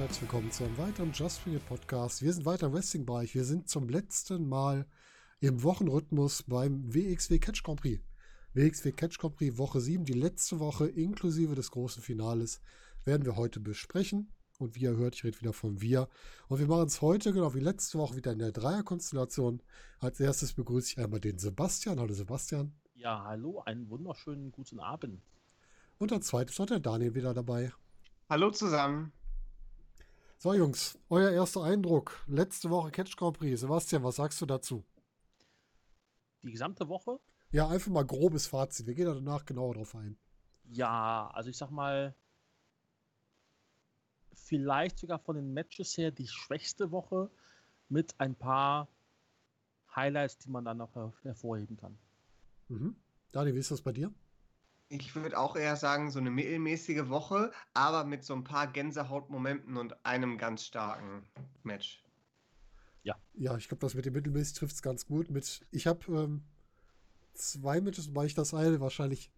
herzlich willkommen zu einem weiteren Just For You Podcast. Wir sind weiter im Wrestling-Bereich. Wir sind zum letzten Mal im Wochenrhythmus beim WXW Catch Grand Prix. WXW Catch Grand Prix Woche 7, die letzte Woche inklusive des großen Finales, werden wir heute besprechen. Und wie ihr hört, ich rede wieder von wir. Und wir machen es heute, genau wie letzte Woche, wieder in der Dreierkonstellation. Als erstes begrüße ich einmal den Sebastian. Hallo Sebastian. Ja, hallo, einen wunderschönen guten Abend. Und als zweites hat der Daniel wieder dabei. Hallo zusammen. So, Jungs, euer erster Eindruck. Letzte Woche Catch Grand Prix. Sebastian, was sagst du dazu? Die gesamte Woche? Ja, einfach mal grobes Fazit. Wir gehen danach genauer drauf ein. Ja, also ich sag mal, vielleicht sogar von den Matches her die schwächste Woche mit ein paar Highlights, die man dann noch hervorheben kann. Mhm. Dani, wie ist das bei dir? Ich würde auch eher sagen, so eine mittelmäßige Woche, aber mit so ein paar Gänsehautmomenten und einem ganz starken Match. Ja. Ja, ich glaube, das mit dem mittelmäßig trifft es ganz gut. Mit, ich habe ähm, zwei Matches, wobei ich das eine wahrscheinlich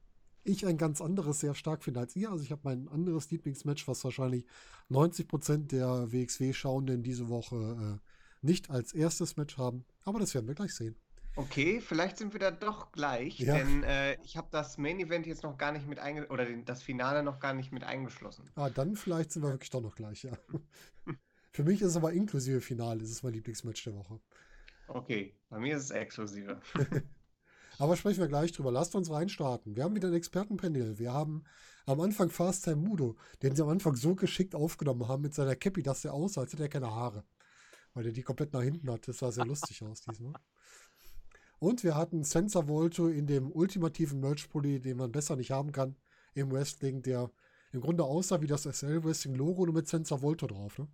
ich ein ganz anderes sehr stark finde als ihr. Also ich habe mein anderes Lieblingsmatch, was wahrscheinlich 90% der WXW-Schauenden diese Woche äh, nicht als erstes Match haben. Aber das werden wir gleich sehen. Okay, vielleicht sind wir da doch gleich, ja. denn äh, ich habe das Main Event jetzt noch gar nicht mit einge oder den, das Finale noch gar nicht mit eingeschlossen. Ah, dann vielleicht sind wir wirklich doch noch gleich, ja. Für mich ist es aber inklusive Finale, das ist mein Lieblingsmatch der Woche. Okay, bei mir ist es exklusive. aber sprechen wir gleich drüber. Lasst uns reinstarten. Wir haben wieder ein Expertenpanel. Wir haben am Anfang Fast Time Mudo, den sie am Anfang so geschickt aufgenommen haben mit seiner Cappy, dass er aussah, als hätte er keine Haare. Weil er die komplett nach hinten hat. Das sah sehr lustig aus diesmal. Und wir hatten Sensor Volto in dem ultimativen Merch-Pulli, den man besser nicht haben kann im Wrestling, der im Grunde aussah wie das SL Wrestling Logo nur mit Sensor Volto drauf, ne?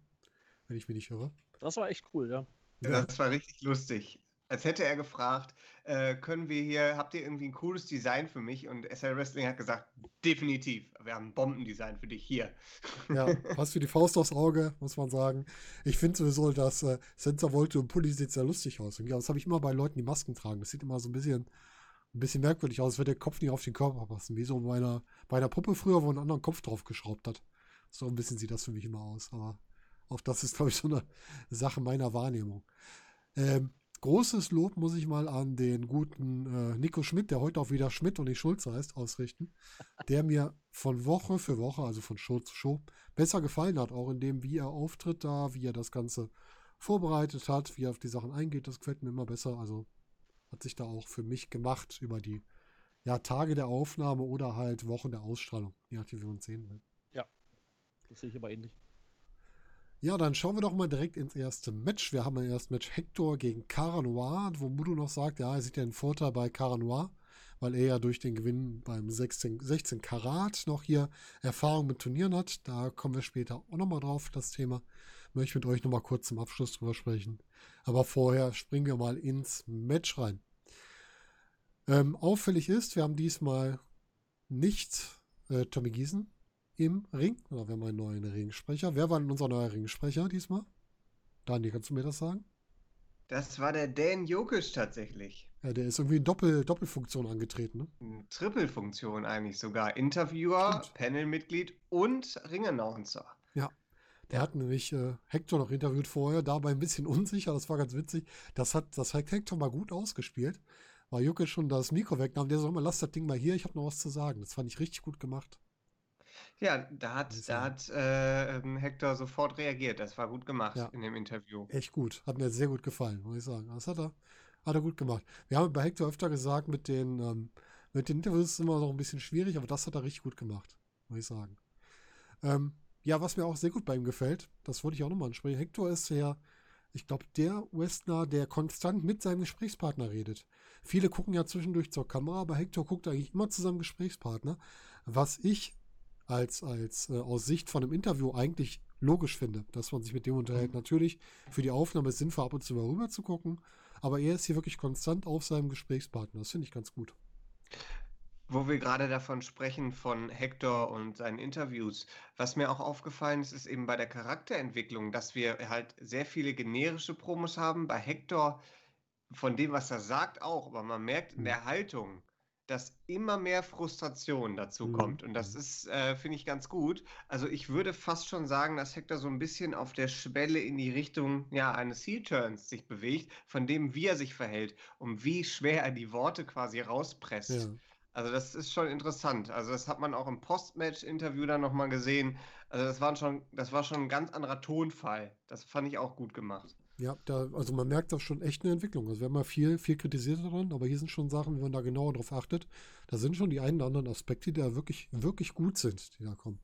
Wenn ich mich nicht irre. Das war echt cool, ja. ja. Das war richtig lustig als hätte er gefragt, äh, können wir hier, habt ihr irgendwie ein cooles Design für mich? Und SL Wrestling hat gesagt, definitiv, wir haben ein Bombendesign für dich hier. Ja, passt wie die Faust aufs Auge, muss man sagen. Ich finde sowieso, dass äh, Sensor Volte und Pulli sieht sehr lustig aus. Und ja, das habe ich immer bei Leuten, die Masken tragen. Das sieht immer so ein bisschen, ein bisschen merkwürdig aus, als würde der Kopf nicht auf den Körper passen. Wie so bei einer, bei einer Puppe früher, wo ein anderer Kopf drauf geschraubt hat. So ein bisschen sieht das für mich immer aus. Aber auch das ist, glaube ich, so eine Sache meiner Wahrnehmung. Ähm, großes Lob muss ich mal an den guten äh, Nico Schmidt, der heute auch wieder Schmidt und nicht Schulz heißt, ausrichten, der mir von Woche für Woche, also von Show zu Show, besser gefallen hat, auch in dem, wie er auftritt da, wie er das Ganze vorbereitet hat, wie er auf die Sachen eingeht, das gefällt mir immer besser. Also hat sich da auch für mich gemacht über die ja, Tage der Aufnahme oder halt Wochen der Ausstrahlung, je nachdem, wie wir uns sehen will. Ja, das sehe ich aber ähnlich. Ja, dann schauen wir doch mal direkt ins erste Match. Wir haben ein erstes Match Hector gegen Cara Noir, wo Mudo noch sagt, ja, er sieht ja einen Vorteil bei Cara Noir, weil er ja durch den Gewinn beim 16, 16 Karat noch hier Erfahrung mit Turnieren hat. Da kommen wir später auch nochmal drauf, das Thema. Möchte ich mit euch nochmal kurz zum Abschluss drüber sprechen. Aber vorher springen wir mal ins Match rein. Ähm, auffällig ist, wir haben diesmal nicht äh, Tommy Giesen im Ring. Oder wir haben einen neuen Ringsprecher. Wer war denn unser neuer Ringsprecher diesmal? Daniel, kannst du mir das sagen? Das war der Dan Jokic tatsächlich. Ja, der ist irgendwie in Doppel Doppelfunktion angetreten, ne? Trippelfunktion eigentlich sogar. Interviewer, Panelmitglied und Ringannouncer. Ja. Der hat nämlich äh, Hector noch interviewt vorher, dabei ein bisschen unsicher, das war ganz witzig. Das hat, das hat Hector mal gut ausgespielt. War Jokic schon das Mikro wegnahm, der so immer, lass das Ding mal hier, ich habe noch was zu sagen. Das fand ich richtig gut gemacht. Ja, da hat, da hat äh, ähm, Hector sofort reagiert. Das war gut gemacht ja. in dem Interview. Echt gut. Hat mir sehr gut gefallen, muss ich sagen. Das hat er, hat er gut gemacht. Wir haben bei Hector öfter gesagt, mit den, ähm, mit den Interviews ist es immer noch ein bisschen schwierig, aber das hat er richtig gut gemacht, muss ich sagen. Ähm, ja, was mir auch sehr gut bei ihm gefällt, das wollte ich auch nochmal ansprechen. Hector ist ja, ich glaube, der Westner, der konstant mit seinem Gesprächspartner redet. Viele gucken ja zwischendurch zur Kamera, aber Hector guckt eigentlich immer zu seinem Gesprächspartner, was ich als, als äh, aus Sicht von einem Interview eigentlich logisch finde, dass man sich mit dem unterhält. Mhm. Natürlich, für die Aufnahme ist sinnvoll, ab und zu mal rüber zu gucken, aber er ist hier wirklich konstant auf seinem Gesprächspartner. Das finde ich ganz gut. Wo wir gerade davon sprechen, von Hector und seinen Interviews, was mir auch aufgefallen ist, ist eben bei der Charakterentwicklung, dass wir halt sehr viele generische Promos haben. Bei Hector, von dem, was er sagt, auch, aber man merkt in mhm. der Haltung, dass immer mehr Frustration dazu Mhm. kommt. Und das Mhm. ist, äh, finde ich, ganz gut. Also ich würde fast schon sagen, dass Hector so ein bisschen auf der Schwelle in die Richtung ja, eines Heel-Turns sich bewegt, von dem, wie er sich verhält und wie schwer er die Worte quasi rauspresst. Ja. Also das ist schon interessant. Also das hat man auch im Post-Match-Interview dann nochmal gesehen. Also das waren schon, das war schon ein ganz anderer Tonfall. Das fand ich auch gut gemacht. Ja, da, also man merkt da schon echt eine Entwicklung. Also wir haben ja viel, viel kritisiert daran, aber hier sind schon Sachen, wenn man da genauer drauf achtet, da sind schon die einen oder anderen Aspekte, die da wirklich, wirklich gut sind, die da kommen.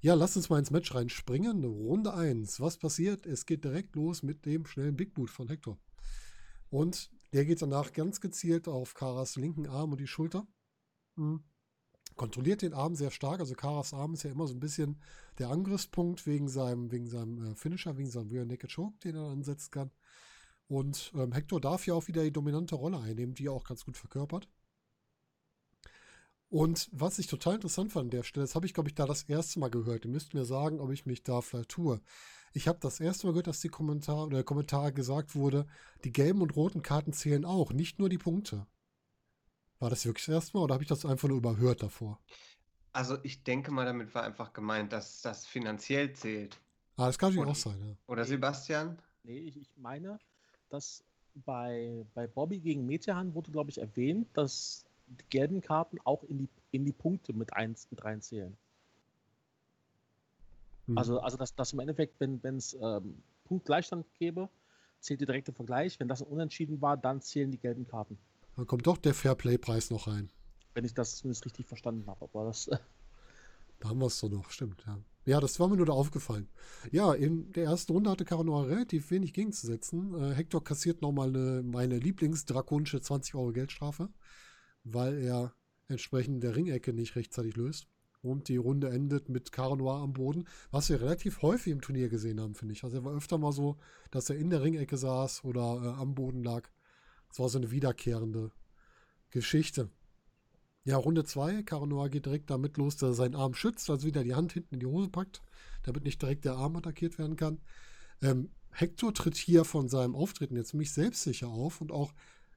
Ja, lasst uns mal ins Match reinspringen. Runde 1. Was passiert? Es geht direkt los mit dem schnellen Big Boot von Hector. Und der geht danach ganz gezielt auf Karas linken Arm und die Schulter. Hm. Kontrolliert den Arm sehr stark. Also Karas Arm ist ja immer so ein bisschen der Angriffspunkt wegen seinem, wegen seinem äh, Finisher, wegen seinem Rear Naked Choke, den er ansetzen kann. Und ähm, Hector darf ja auch wieder die dominante Rolle einnehmen, die er auch ganz gut verkörpert. Und was ich total interessant fand an der Stelle, das habe ich, glaube ich, da das erste Mal gehört. Ihr müsst mir sagen, ob ich mich da vielleicht tue. Ich habe das erste Mal gehört, dass die Kommentar oder der Kommentar gesagt wurde, die gelben und roten Karten zählen auch, nicht nur die Punkte. War das wirklich das erste Mal oder habe ich das einfach nur überhört davor? Also ich denke mal, damit war einfach gemeint, dass das finanziell zählt. Ah, das kann natürlich auch sein, ja. Oder Sebastian? Nee, ich, ich meine, dass bei, bei Bobby gegen Metehan wurde, glaube ich, erwähnt, dass die gelben Karten auch in die, in die Punkte mit, eins, mit reinzählen. Hm. Also, also dass, dass im Endeffekt, wenn es ähm, Punktgleichstand gäbe, zählt der direkte Vergleich. Wenn das ein Unentschieden war, dann zählen die gelben Karten. Dann kommt doch der Fairplay-Preis noch rein. Wenn ich das zumindest richtig verstanden habe. Aber das, äh, Da haben wir es doch noch, stimmt, ja. Ja, das war mir nur da aufgefallen. Ja, in der ersten Runde hatte Caranoa relativ wenig gegenzusetzen. Äh, Hector kassiert nochmal eine, meine Lieblingsdrakonische 20 Euro Geldstrafe, weil er entsprechend der Ringecke nicht rechtzeitig löst. Und die Runde endet mit Caranoa am Boden, was wir relativ häufig im Turnier gesehen haben, finde ich. Also er war öfter mal so, dass er in der Ringecke saß oder äh, am Boden lag. Das war so eine wiederkehrende Geschichte. Ja, Runde 2. Caranoa geht direkt damit los, dass er seinen Arm schützt, also wieder die Hand hinten in die Hose packt, damit nicht direkt der Arm attackiert werden kann. Ähm, Hector tritt hier von seinem Auftreten jetzt ziemlich selbstsicher auf und auch,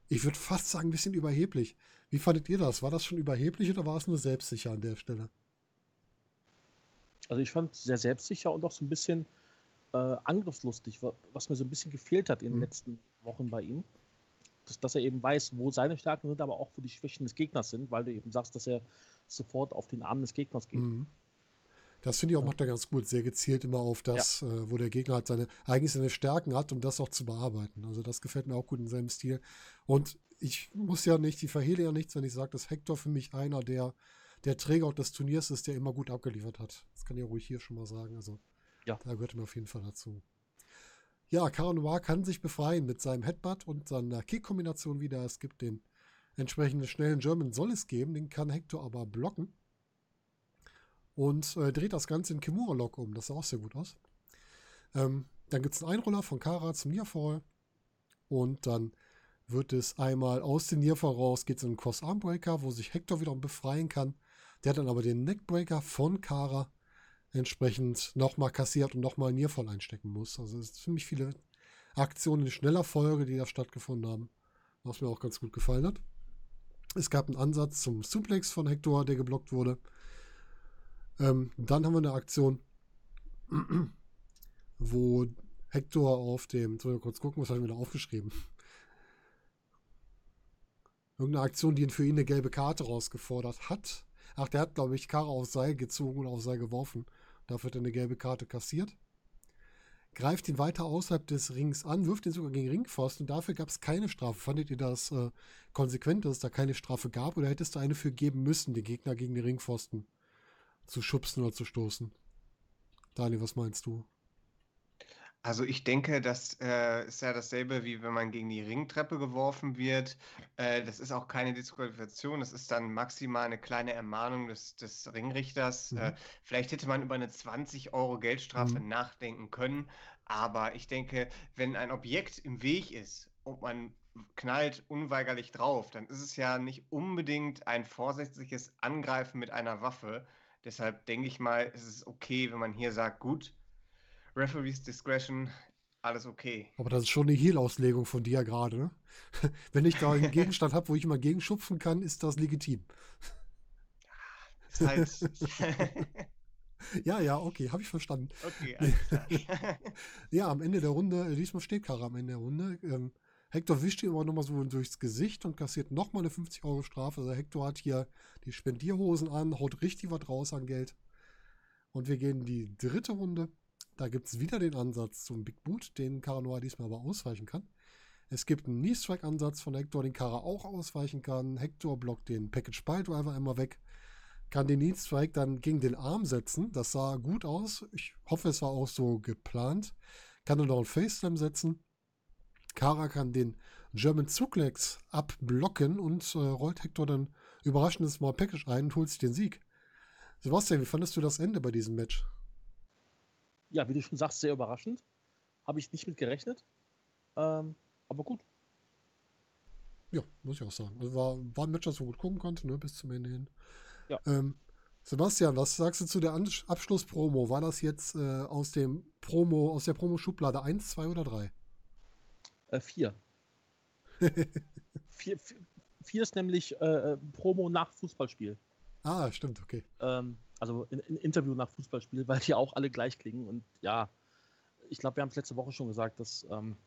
ich würde fast sagen, ein bisschen überheblich. Wie fandet ihr das? War das schon überheblich oder war es nur selbstsicher an der Stelle? also ich fand es sehr selbstsicher und auch so ein bisschen äh, angriffslustig, wa- was mir so ein bisschen gefehlt hat in den Mhm. letzten Wochen bei ihm. Dass, dass er eben weiß, wo seine Stärken sind, aber auch wo die Schwächen des Gegners sind, weil du eben sagst, dass er sofort auf den Arm des Gegners geht. Mhm. Das finde ich auch, macht er ganz gut, sehr gezielt immer auf das, äh, wo der Gegner halt seine, eigentlich seine Stärken hat, um das auch zu bearbeiten. Also das gefällt mir auch gut in seinem Stil. Und ich muss ja nicht, ich verhehle ja nichts, wenn ich sage, dass Hector für mich einer der, der Träger auch des Turniers ist, der immer gut abgeliefert hat. Das kann ich ja ruhig hier schon mal sagen. Also Ja. da gehört er mir auf jeden Fall dazu. Ja, Caranoir kann sich befreien mit seinem Headbutt und seiner Kick-Kombination wieder. Es gibt den entsprechenden schnellen German soll es geben, den kann Hector aber blocken und äh, dreht das Ganze in Kimura-Lock um. Das sah auch sehr gut aus. Ähm, dann gibt es einen Einroller von Kara zum Nearfall und dann wird es einmal aus dem Nearfall raus, geht es in einen Cross-Armbreaker, wo sich Hector wiederum befreien kann. Der hat dann aber den Neckbreaker von Kara entsprechend nochmal kassiert und nochmal Nearfall einstecken muss. Also es sind ziemlich viele Aktionen in schneller Folge, die da stattgefunden haben, was mir auch ganz gut gefallen hat. Es gab einen Ansatz zum Suplex von Hector, der geblockt wurde. Ähm, dann haben wir eine Aktion, wo Hector auf dem, muss ich mal kurz gucken, was habe ich mir da aufgeschrieben? Irgendeine Aktion, die ihn für ihn eine gelbe Karte rausgefordert hat. Ach, der hat, glaube ich, Kara auf Seil gezogen und auf Seil geworfen. Dafür hat er eine gelbe Karte kassiert. Greift ihn weiter außerhalb des Rings an, wirft ihn sogar gegen Ringpfosten und dafür gab es keine Strafe. Fandet ihr das äh, konsequent, dass es da keine Strafe gab oder hättest du eine für geben müssen, den Gegner gegen den Ringpfosten zu schubsen oder zu stoßen? Daniel, was meinst du? Also ich denke, das äh, ist ja dasselbe, wie wenn man gegen die Ringtreppe geworfen wird. Äh, das ist auch keine Disqualifikation, das ist dann maximal eine kleine Ermahnung des, des Ringrichters. Mhm. Äh, vielleicht hätte man über eine 20 Euro Geldstrafe Mhm. nachdenken können, aber ich denke, wenn ein Objekt im Weg ist und man knallt unweigerlich drauf, dann ist es ja nicht unbedingt ein vorsätzliches Angreifen mit einer Waffe. Deshalb denke ich mal, ist es okay, wenn man hier sagt, gut, Referees Discretion, alles okay. Aber das ist schon eine Heal-Auslegung von dir gerade, ne? Wenn ich da einen Gegenstand habe, wo ich immer gegenschupfen kann, ist das legitim. Ist halt. Ja, ja, okay, habe ich verstanden. okay. Ja, am Ende der Runde, diesmal steht Kara am Ende der Runde. Ähm, Hector wischt ihm aber nochmal so durchs Gesicht und kassiert nochmal eine 50 Euro Strafe. Also Hector hat hier die Spendierhosen an, haut richtig was raus an Geld. Und wir gehen in die dritte Runde. Da gibt es wieder den Ansatz zum Big Boot, den Kara Noir diesmal aber ausweichen kann. Es gibt einen Knee-Strike-Ansatz von Hector, den Kara auch ausweichen kann. Hector blockt den Package Pile Driver einmal weg. Kann den Knee-Strike dann gegen den Arm setzen. Das sah gut aus. Ich hoffe, es war auch so geplant. Kann dann noch einen Face-Slam setzen. Kara kann den German Suplex abblocken und äh, rollt Hector dann überraschendes Mal Package ein und holt sich den Sieg. Sebastian, wie fandest du das Ende bei diesem Match? Ja, wie du schon sagst, sehr überraschend. Habe ich nicht mit gerechnet. Ähm, aber gut. Ja, muss ich auch sagen. Also war, war ein Match, das man gut gucken konnte, ne, bis zum Ende hin. Ja. Ähm, Sebastian, was sagst du zu der An Abschluss-Promo? War das jetzt äh, aus dem Promo, aus der Promo-Schublade 1, 2 oder 3? Äh, vier. vier. vier. Vier ist nämlich äh, äh, Promo nach Fußballspiel. ah, stimmt, okay. Ähm, also ein, Interview nach Fußballspiel, weil die auch alle gleich klingen. Und ja, ich glaube, wir haben es letzte Woche schon gesagt, dass ähm,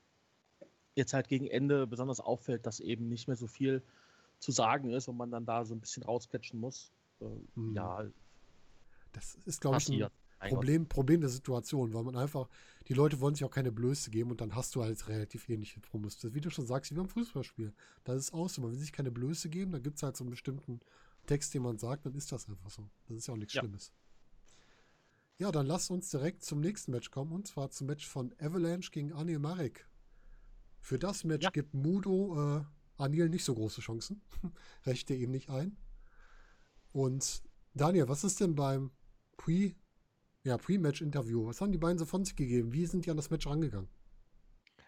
jetzt halt gegen Ende besonders auffällt, dass eben nicht mehr so viel zu sagen ist und man dann da so ein bisschen rausquetschen muss. Äh, Hm. Ja, Das ist, glaube ich, ein. Problem, Problem der Situation, weil man einfach, die Leute wollen sich auch keine Blöße geben und dann hast du halt relativ ähnliche Promos. Das, wie du schon sagst, wie beim Fußballspiel. Das ist aus, so. man will sich keine Blöße geben, dann gibt es halt so einen bestimmten Text, den man sagt, dann ist das einfach so. Das ist ja auch nichts Ja. Schlimmes. Ja, dann lass uns direkt zum nächsten Match kommen und zwar zum Match von Avalanche gegen Anil Marek. Für das Match Ja. gibt Mudo äh, Anil nicht so große Chancen. Rechte ihm nicht ein. Und Daniel, was ist denn beim Pre- ja, Pre-Match-Interview. Was haben die beiden so von sich gegeben? Wie sind die an das Match rangegangen?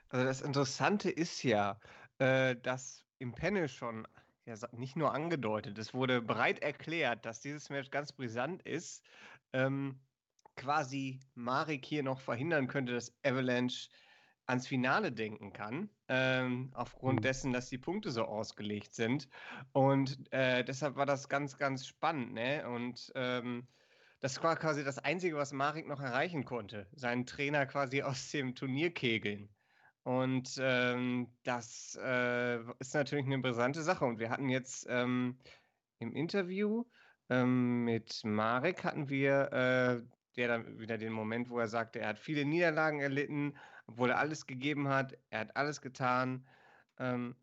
Also das Interessante ist ja, äh, dass im Panel schon ja, nicht nur angedeutet, es wurde breit erklärt, dass dieses Match ganz brisant ist. Ähm, quasi Marek hier noch verhindern könnte, dass Avalanche ans Finale denken kann, ähm, aufgrund Mhm. dessen, dass die Punkte so ausgelegt sind. Und äh, deshalb war das ganz, ganz spannend. Ne? Und ähm, das war quasi das Einzige, was Marek noch erreichen konnte. Seinen Trainer quasi aus dem Turnier kegeln. Und ähm, das äh, ist natürlich eine brisante Sache. Und wir hatten jetzt ähm, im Interview ähm, mit Marek hatten wir äh, der dann wieder den Moment, wo er sagte, er hat viele Niederlagen erlitten, obwohl er alles gegeben hat. Er hat alles getan. Ähm,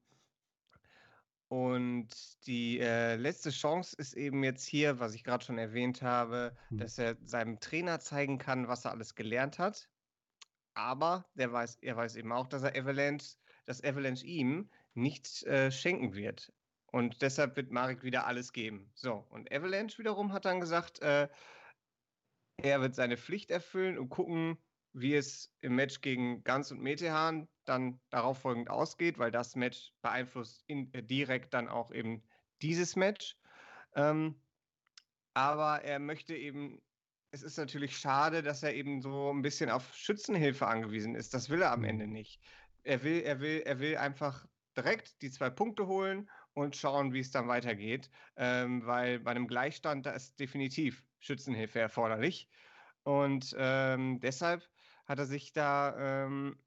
und die äh, letzte Chance ist eben jetzt hier, was ich gerade schon erwähnt habe, Hm. dass er seinem Trainer zeigen kann, was er alles gelernt hat. Aber der weiß, er weiß eben auch, dass er Avalanche, dass Avalanche ihm nichts äh, schenken wird. Und deshalb wird Marek wieder alles geben. So, und Avalanche wiederum hat dann gesagt, äh, er wird seine Pflicht erfüllen und gucken, wie es im Match gegen Ganz und Metehan dann darauf folgend ausgeht, weil das Match beeinflusst in, äh, direkt dann auch eben dieses Match. Ähm, aber er möchte eben, es ist natürlich schade, dass er eben so ein bisschen auf Schützenhilfe angewiesen ist. Das will er am Mhm. Ende nicht. Er will, er will, er will einfach direkt die zwei Punkte holen und schauen, wie es dann weitergeht. Ähm, weil bei einem Gleichstand, da ist definitiv Schützenhilfe erforderlich. Und ähm, deshalb hat er sich da ähm,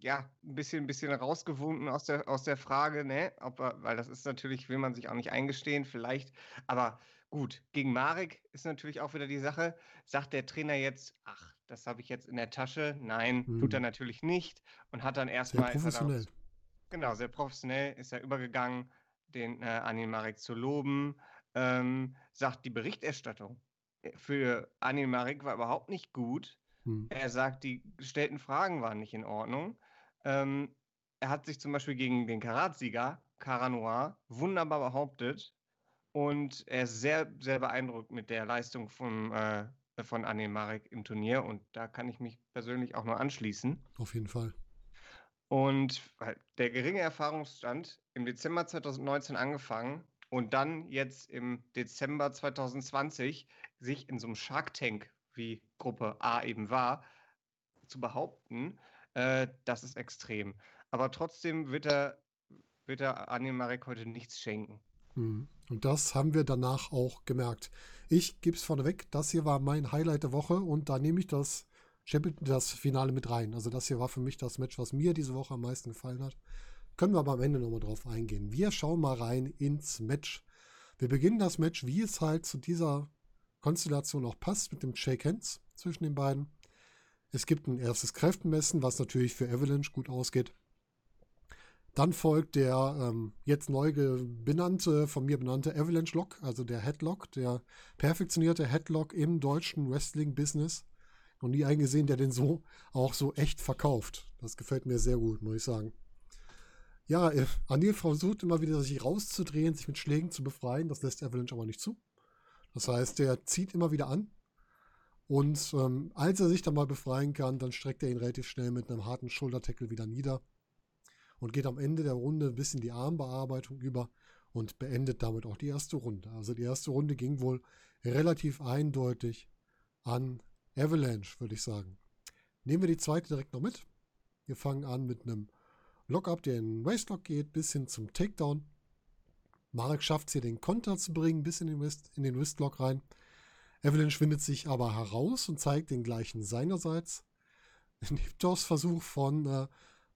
ja ein bisschen, ein bisschen rausgewunden aus der, aus der Frage, ne? Ob er, weil das ist natürlich, will man sich auch nicht eingestehen, vielleicht. Aber gut, gegen Marek ist natürlich auch wieder die Sache. Sagt der Trainer jetzt, ach, das habe ich jetzt in der Tasche? Nein, tut er Hm. natürlich nicht. Und hat dann Sehr erstmal. ist er professionell. darauf- Genau, sehr professionell ist er übergegangen, den äh, Anin Marek zu loben. Ähm, sagt die Berichterstattung äh, für Anin Marek war überhaupt nicht gut. Hm. Er sagt, die gestellten Fragen waren nicht in Ordnung. Ähm, er hat sich zum Beispiel gegen den Karatsieger, Cara Noir, wunderbar behauptet. Und er ist sehr, sehr beeindruckt mit der Leistung von, äh, von Anin Marek im Turnier. Und da kann ich mich persönlich auch nur anschließen. Auf jeden Fall. Und der geringe Erfahrungsstand im Dezember 2019 angefangen und dann jetzt im Dezember 2020 sich in so einem Shark Tank, wie Gruppe A eben war, zu behaupten, Äh, das ist extrem. Aber trotzdem wird er, wird er Anil Marek heute nichts schenken. Hm. Und das haben wir danach auch gemerkt. Ich gebe es vorneweg, das hier war mein Highlight der Woche und da nehme ich das, das Finale mit rein. Also das hier war für mich das Match, was mir diese Woche am meisten gefallen hat. Können wir aber am Ende nochmal drauf eingehen. Wir schauen mal rein ins Match. Wir beginnen das Match, wie es halt zu dieser Konstellation auch passt, mit dem Shake Hands zwischen den beiden. Es gibt ein erstes Kräftemessen, was natürlich für Avalanche gut ausgeht. Dann folgt der ähm, jetzt neu benannte, von mir benannte Avalanche Lock, also der Headlock, der perfektionierte Headlock im deutschen Wrestling-Business. Noch nie eingesehen, der den so auch so echt verkauft. Das gefällt mir sehr gut, muss ich sagen. Ja, äh, Anil versucht immer wieder, sich rauszudrehen, sich mit Schlägen zu befreien. Das lässt Avalanche aber nicht zu. Das heißt, der zieht immer wieder an. Und ähm, als er sich dann mal befreien kann, dann streckt er ihn relativ schnell mit einem harten Schultertackle wieder nieder und geht am Ende der Runde ein bisschen die Armbearbeitung über und beendet damit auch die erste Runde. Also die erste Runde ging wohl relativ eindeutig an Avalanche, würde ich sagen. Nehmen wir die zweite direkt noch mit. Wir fangen an mit einem Lockup, der in den Waistlock geht, bis hin zum Takedown. Marek schafft es hier, den Konter zu bringen, bis in den, Wrist, in den Wristlock rein. Evelyn schwindet sich aber heraus und zeigt den gleichen seinerseits. Ein Hip-Toss-Versuch von äh,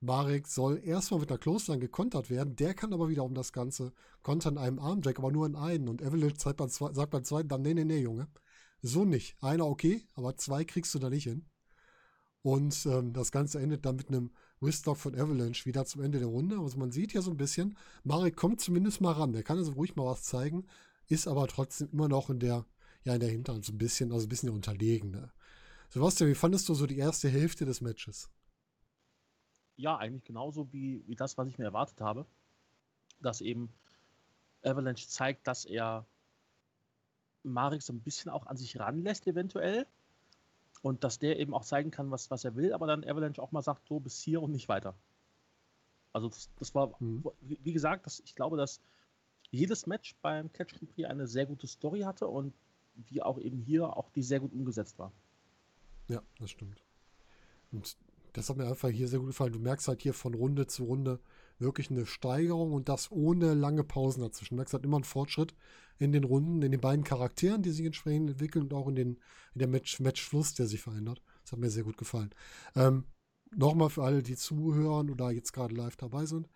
Marek soll erstmal mit einer Close gekontert werden. Der kann aber wieder um das Ganze kontern in einem Armjack, aber nur in einen. Und Evelyn sagt beim, sagt beim zweiten dann, nee, nee, nee, Junge. So nicht. Einer okay, aber zwei kriegst du da nicht hin. Und ähm, das Ganze endet dann mit einem Wristlock von Avalanche wieder zum Ende der Runde. Also man sieht ja so ein bisschen, Marek kommt zumindest mal ran. Der kann also ruhig mal was zeigen, ist aber trotzdem immer noch in der, ja, in der Hinterhand so ein bisschen, also ein bisschen der Unterlegene. Sebastian, wie fandest du so die erste Hälfte des Matches? Ja, eigentlich genauso wie, wie das, was ich mir erwartet habe. Dass eben Avalanche zeigt, dass er Marek so ein bisschen auch an sich ranlässt, eventuell. Und dass der eben auch zeigen kann, was, was er will, aber dann Avalanche auch mal sagt, so bis hier und nicht weiter. Also das, das war, mhm. wie, gesagt, das, ich glaube, dass jedes Match beim Catch Grand Prix eine sehr gute Story hatte und wie auch eben hier auch die sehr gut umgesetzt war. Ja, das stimmt. Und das hat mir einfach hier sehr gut gefallen. Du merkst halt hier von Runde zu Runde wirklich eine Steigerung und das ohne lange Pausen dazwischen. Du merkst halt immer einen Fortschritt in den Runden, in den beiden Charakteren, die sich entsprechend entwickeln und auch in, den, in der Match, Matchfluss, der sich verändert. Das hat mir sehr gut gefallen. Ähm, Nochmal für alle, die zuhören oder jetzt gerade live dabei sind.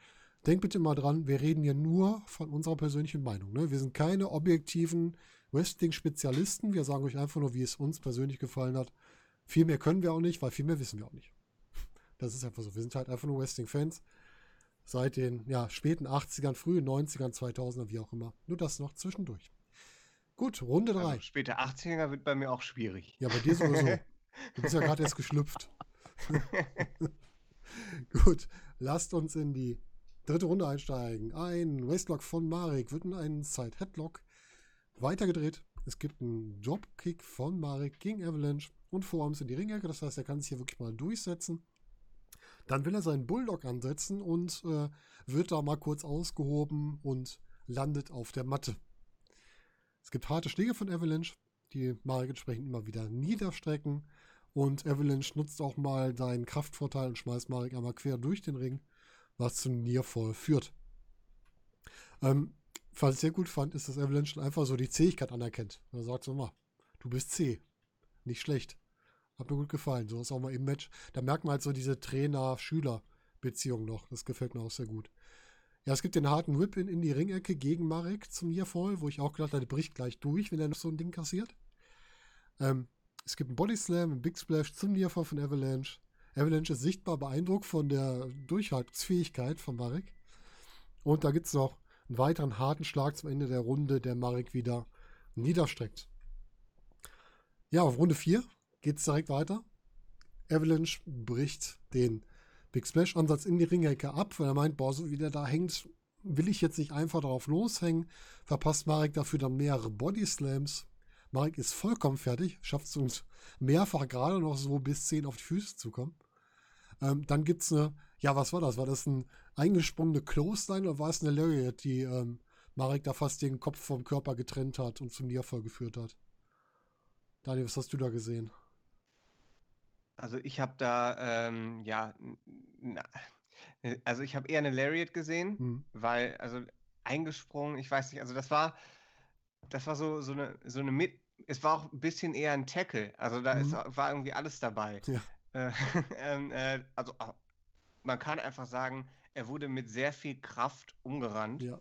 Denkt bitte mal dran, wir reden hier nur von unserer persönlichen Meinung. Ne? Wir sind keine objektiven Wrestling-Spezialisten. Wir sagen euch einfach nur, wie es uns persönlich gefallen hat. Viel mehr können wir auch nicht, weil viel mehr wissen wir auch nicht. Das ist einfach so. Wir sind halt einfach nur Wrestling-Fans. Seit den ja, späten 80ern, frühen 90ern, 2000er, wie auch immer. Nur das noch zwischendurch. Gut, Runde 3. Also späte 80er wird bei mir auch schwierig. Ja, bei dir sowieso. Du bist ja gerade erst geschlüpft. Gut, lasst uns in die dritte Runde einsteigen. Ein Waistlock von Marek wird in einen Side-Headlock weitergedreht. Es gibt einen Dropkick von Marek gegen Avalanche und Vorarms in die Ringecke. Das heißt, er kann sich hier wirklich mal durchsetzen. Dann will er seinen Bulldog ansetzen und äh, wird da mal kurz ausgehoben und landet auf der Matte. Es gibt harte Schläge von Avalanche, die Marek entsprechend immer wieder niederstrecken. Und Avalanche nutzt auch mal seinen Kraftvorteil und schmeißt Marek einmal quer durch den Ring, was zum Nearfall führt. Ähm, was ich sehr gut fand, ist, dass Avalanche einfach so die Zähigkeit anerkennt. Er sagt so mal, du bist C. Nicht schlecht. Hat mir gut gefallen. So ist auch mal im Match. Da merkt man halt so diese Trainer-Schüler-Beziehung noch. Das gefällt mir auch sehr gut. Ja, es gibt den harten Whip in, in die Ringecke gegen Marek zum Nearfall, wo ich auch gedacht habe, der bricht gleich durch, wenn er noch so ein Ding kassiert. Ähm, es gibt einen Body Slam, einen Big Splash zum Nearfall von Avalanche. Avalanche ist sichtbar beeindruckt von der Durchhaltungsfähigkeit von Marek. Und da gibt es noch einen weiteren harten Schlag zum Ende der Runde, der Marek wieder niederstreckt. Ja, auf Runde 4 geht es direkt weiter. Avalanche bricht den Big Splash-Ansatz in die Ringecke ab, weil er meint, boah, so wie der da hängt, will ich jetzt nicht einfach darauf loshängen. Verpasst Marek dafür dann mehrere Body Slams. Marek ist vollkommen fertig, schafft es uns mehrfach gerade noch so bis 10 auf die Füße zu kommen. Ähm, dann gibt es eine, ja, was war das? War das ein eingesprungene Clothesline oder war es eine Lariat, die ähm, Marek da fast den Kopf vom Körper getrennt hat und zum Nearfall geführt hat? Daniel, was hast du da gesehen? Also ich habe da, ähm, ja, na, äh, also ich habe eher eine Lariat gesehen, Hm. weil, also eingesprungen, ich weiß nicht, also das war, das war so, so eine, so eine mit, es war auch ein bisschen eher ein Tackle, also da ist, Mhm. war irgendwie alles dabei. Ja. Äh, ähm, äh, also man kann einfach sagen, er wurde mit sehr viel Kraft umgerannt Ja.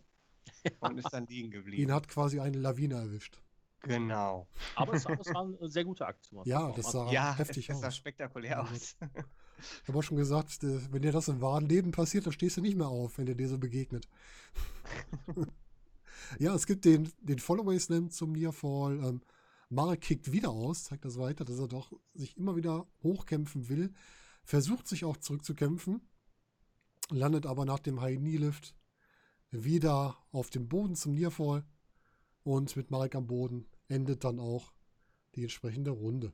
und ist dann liegen Ihn geblieben. hat quasi eine Lawine erwischt. Genau. Aber es, es war eine sehr gute Aktion. muss Ja, das sah. Ja, heftig es, es sah aus. spektakulär Mein aus. Ich habe auch schon gesagt, äh, wenn dir das im wahren Leben passiert, dann stehst du nicht mehr auf, wenn dir dir so begegnet. ja, es gibt den, den Followaway Slam zum Nearfall. Ähm, Marek kickt wieder aus, zeigt das weiter, dass er doch sich immer wieder hochkämpfen will. Versucht sich auch zurückzukämpfen, landet aber nach dem High Knee Lift wieder auf dem Boden zum Nearfall und mit Marek am Boden endet dann auch die entsprechende Runde.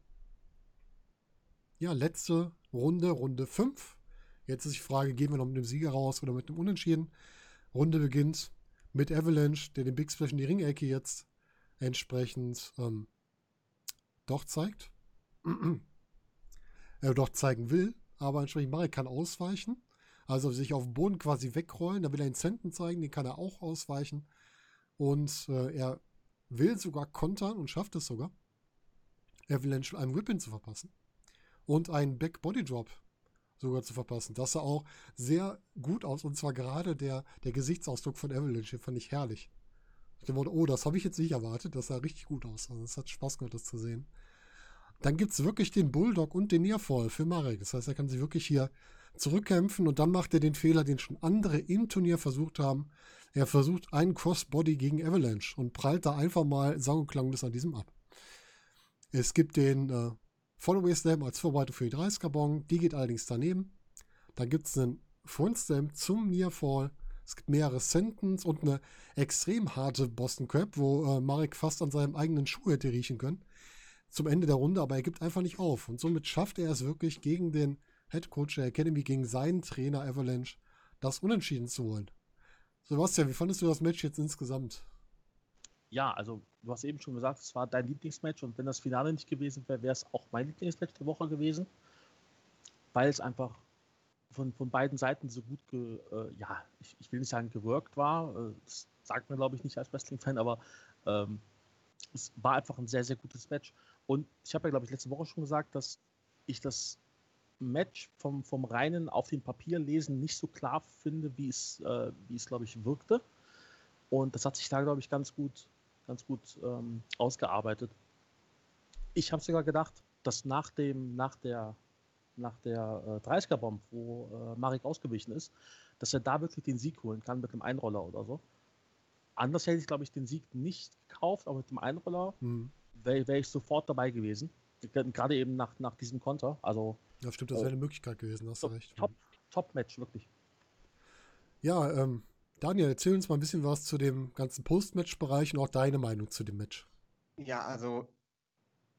Ja, letzte Runde, Runde 5. Jetzt ist die Frage, gehen wir noch mit dem Sieger raus oder mit dem Unentschieden? Runde beginnt mit Avalanche, der den Big Splash in die Ringecke jetzt entsprechend ähm, doch zeigt. äh, doch zeigen will, aber entsprechend Marek kann ausweichen. Also sich auf dem Boden quasi wegrollen. Da will er den Centen zeigen, den kann er auch ausweichen. Und äh, er will sogar kontern und schafft es sogar, Avalanche einen Whip-In zu verpassen und einen Back Body Drop sogar zu verpassen. Das sah auch sehr gut aus und zwar gerade der, der Gesichtsausdruck von Avalanche, den fand ich herrlich. Ich dachte, oh, das habe ich jetzt nicht erwartet, das sah richtig gut aus. Also es hat Spaß gemacht, das zu sehen. Dann gibt es wirklich den Bulldog und den Nearfall für Marek. Das heißt, er kann sich wirklich hier zurückkämpfen und dann macht er den Fehler, den schon andere im Turnier versucht haben. Er versucht einen Crossbody gegen Avalanche und prallt da einfach mal sang- und klanglos an diesem ab. Es gibt den äh, Followaway Slam als Vorbereitung für die 30er Bon. Die geht allerdings daneben. Dann gibt es einen Front Slam zum Nearfall. Es gibt mehrere Sentence und eine extrem harte Boston Crab, wo äh, Marek fast an seinem eigenen Schuh hätte riechen können. Zum Ende der Runde, aber er gibt einfach nicht auf. Und somit schafft er es wirklich gegen den Head Coach der Academy, gegen seinen Trainer Avalanche, das Unentschieden zu holen. Sebastian, wie fandest du das Match jetzt insgesamt? Ja, also du hast eben schon gesagt, es war dein Lieblingsmatch und wenn das Finale nicht gewesen wäre, wäre es auch mein Lieblingsmatch der Woche gewesen, weil es einfach von, von beiden Seiten so gut, ge, äh, ja, ich, ich will nicht sagen geworkt war, äh, das sagt man glaube ich nicht als Wrestling-Fan, aber ähm, es war einfach ein sehr, sehr gutes Match. Und ich habe ja glaube ich letzte Woche schon gesagt, dass ich das Match vom, vom reinen auf dem Papier lesen nicht so klar finde, wie es, äh, wie es glaube ich wirkte. Und das hat sich da, glaube ich, ganz gut, ganz gut ähm, ausgearbeitet. Ich habe sogar gedacht, dass nach dem, nach der, nach der äh, 30er-Bomb, wo äh, Marek ausgewichen ist, dass er da wirklich den Sieg holen kann mit einem Einroller oder so. Anders hätte ich, glaube ich, den Sieg nicht gekauft, aber mit dem Einroller Hm. wäre wär ich sofort dabei gewesen. Gerade eben nach, nach diesem Konter. Also Ja, stimmt, das wäre eine Möglichkeit gewesen, hast du recht. top, top Match, wirklich. Ja, ähm, Daniel, erzähl uns mal ein bisschen was zu dem ganzen Post-Match-Bereich und auch deine Meinung zu dem Match. Ja, also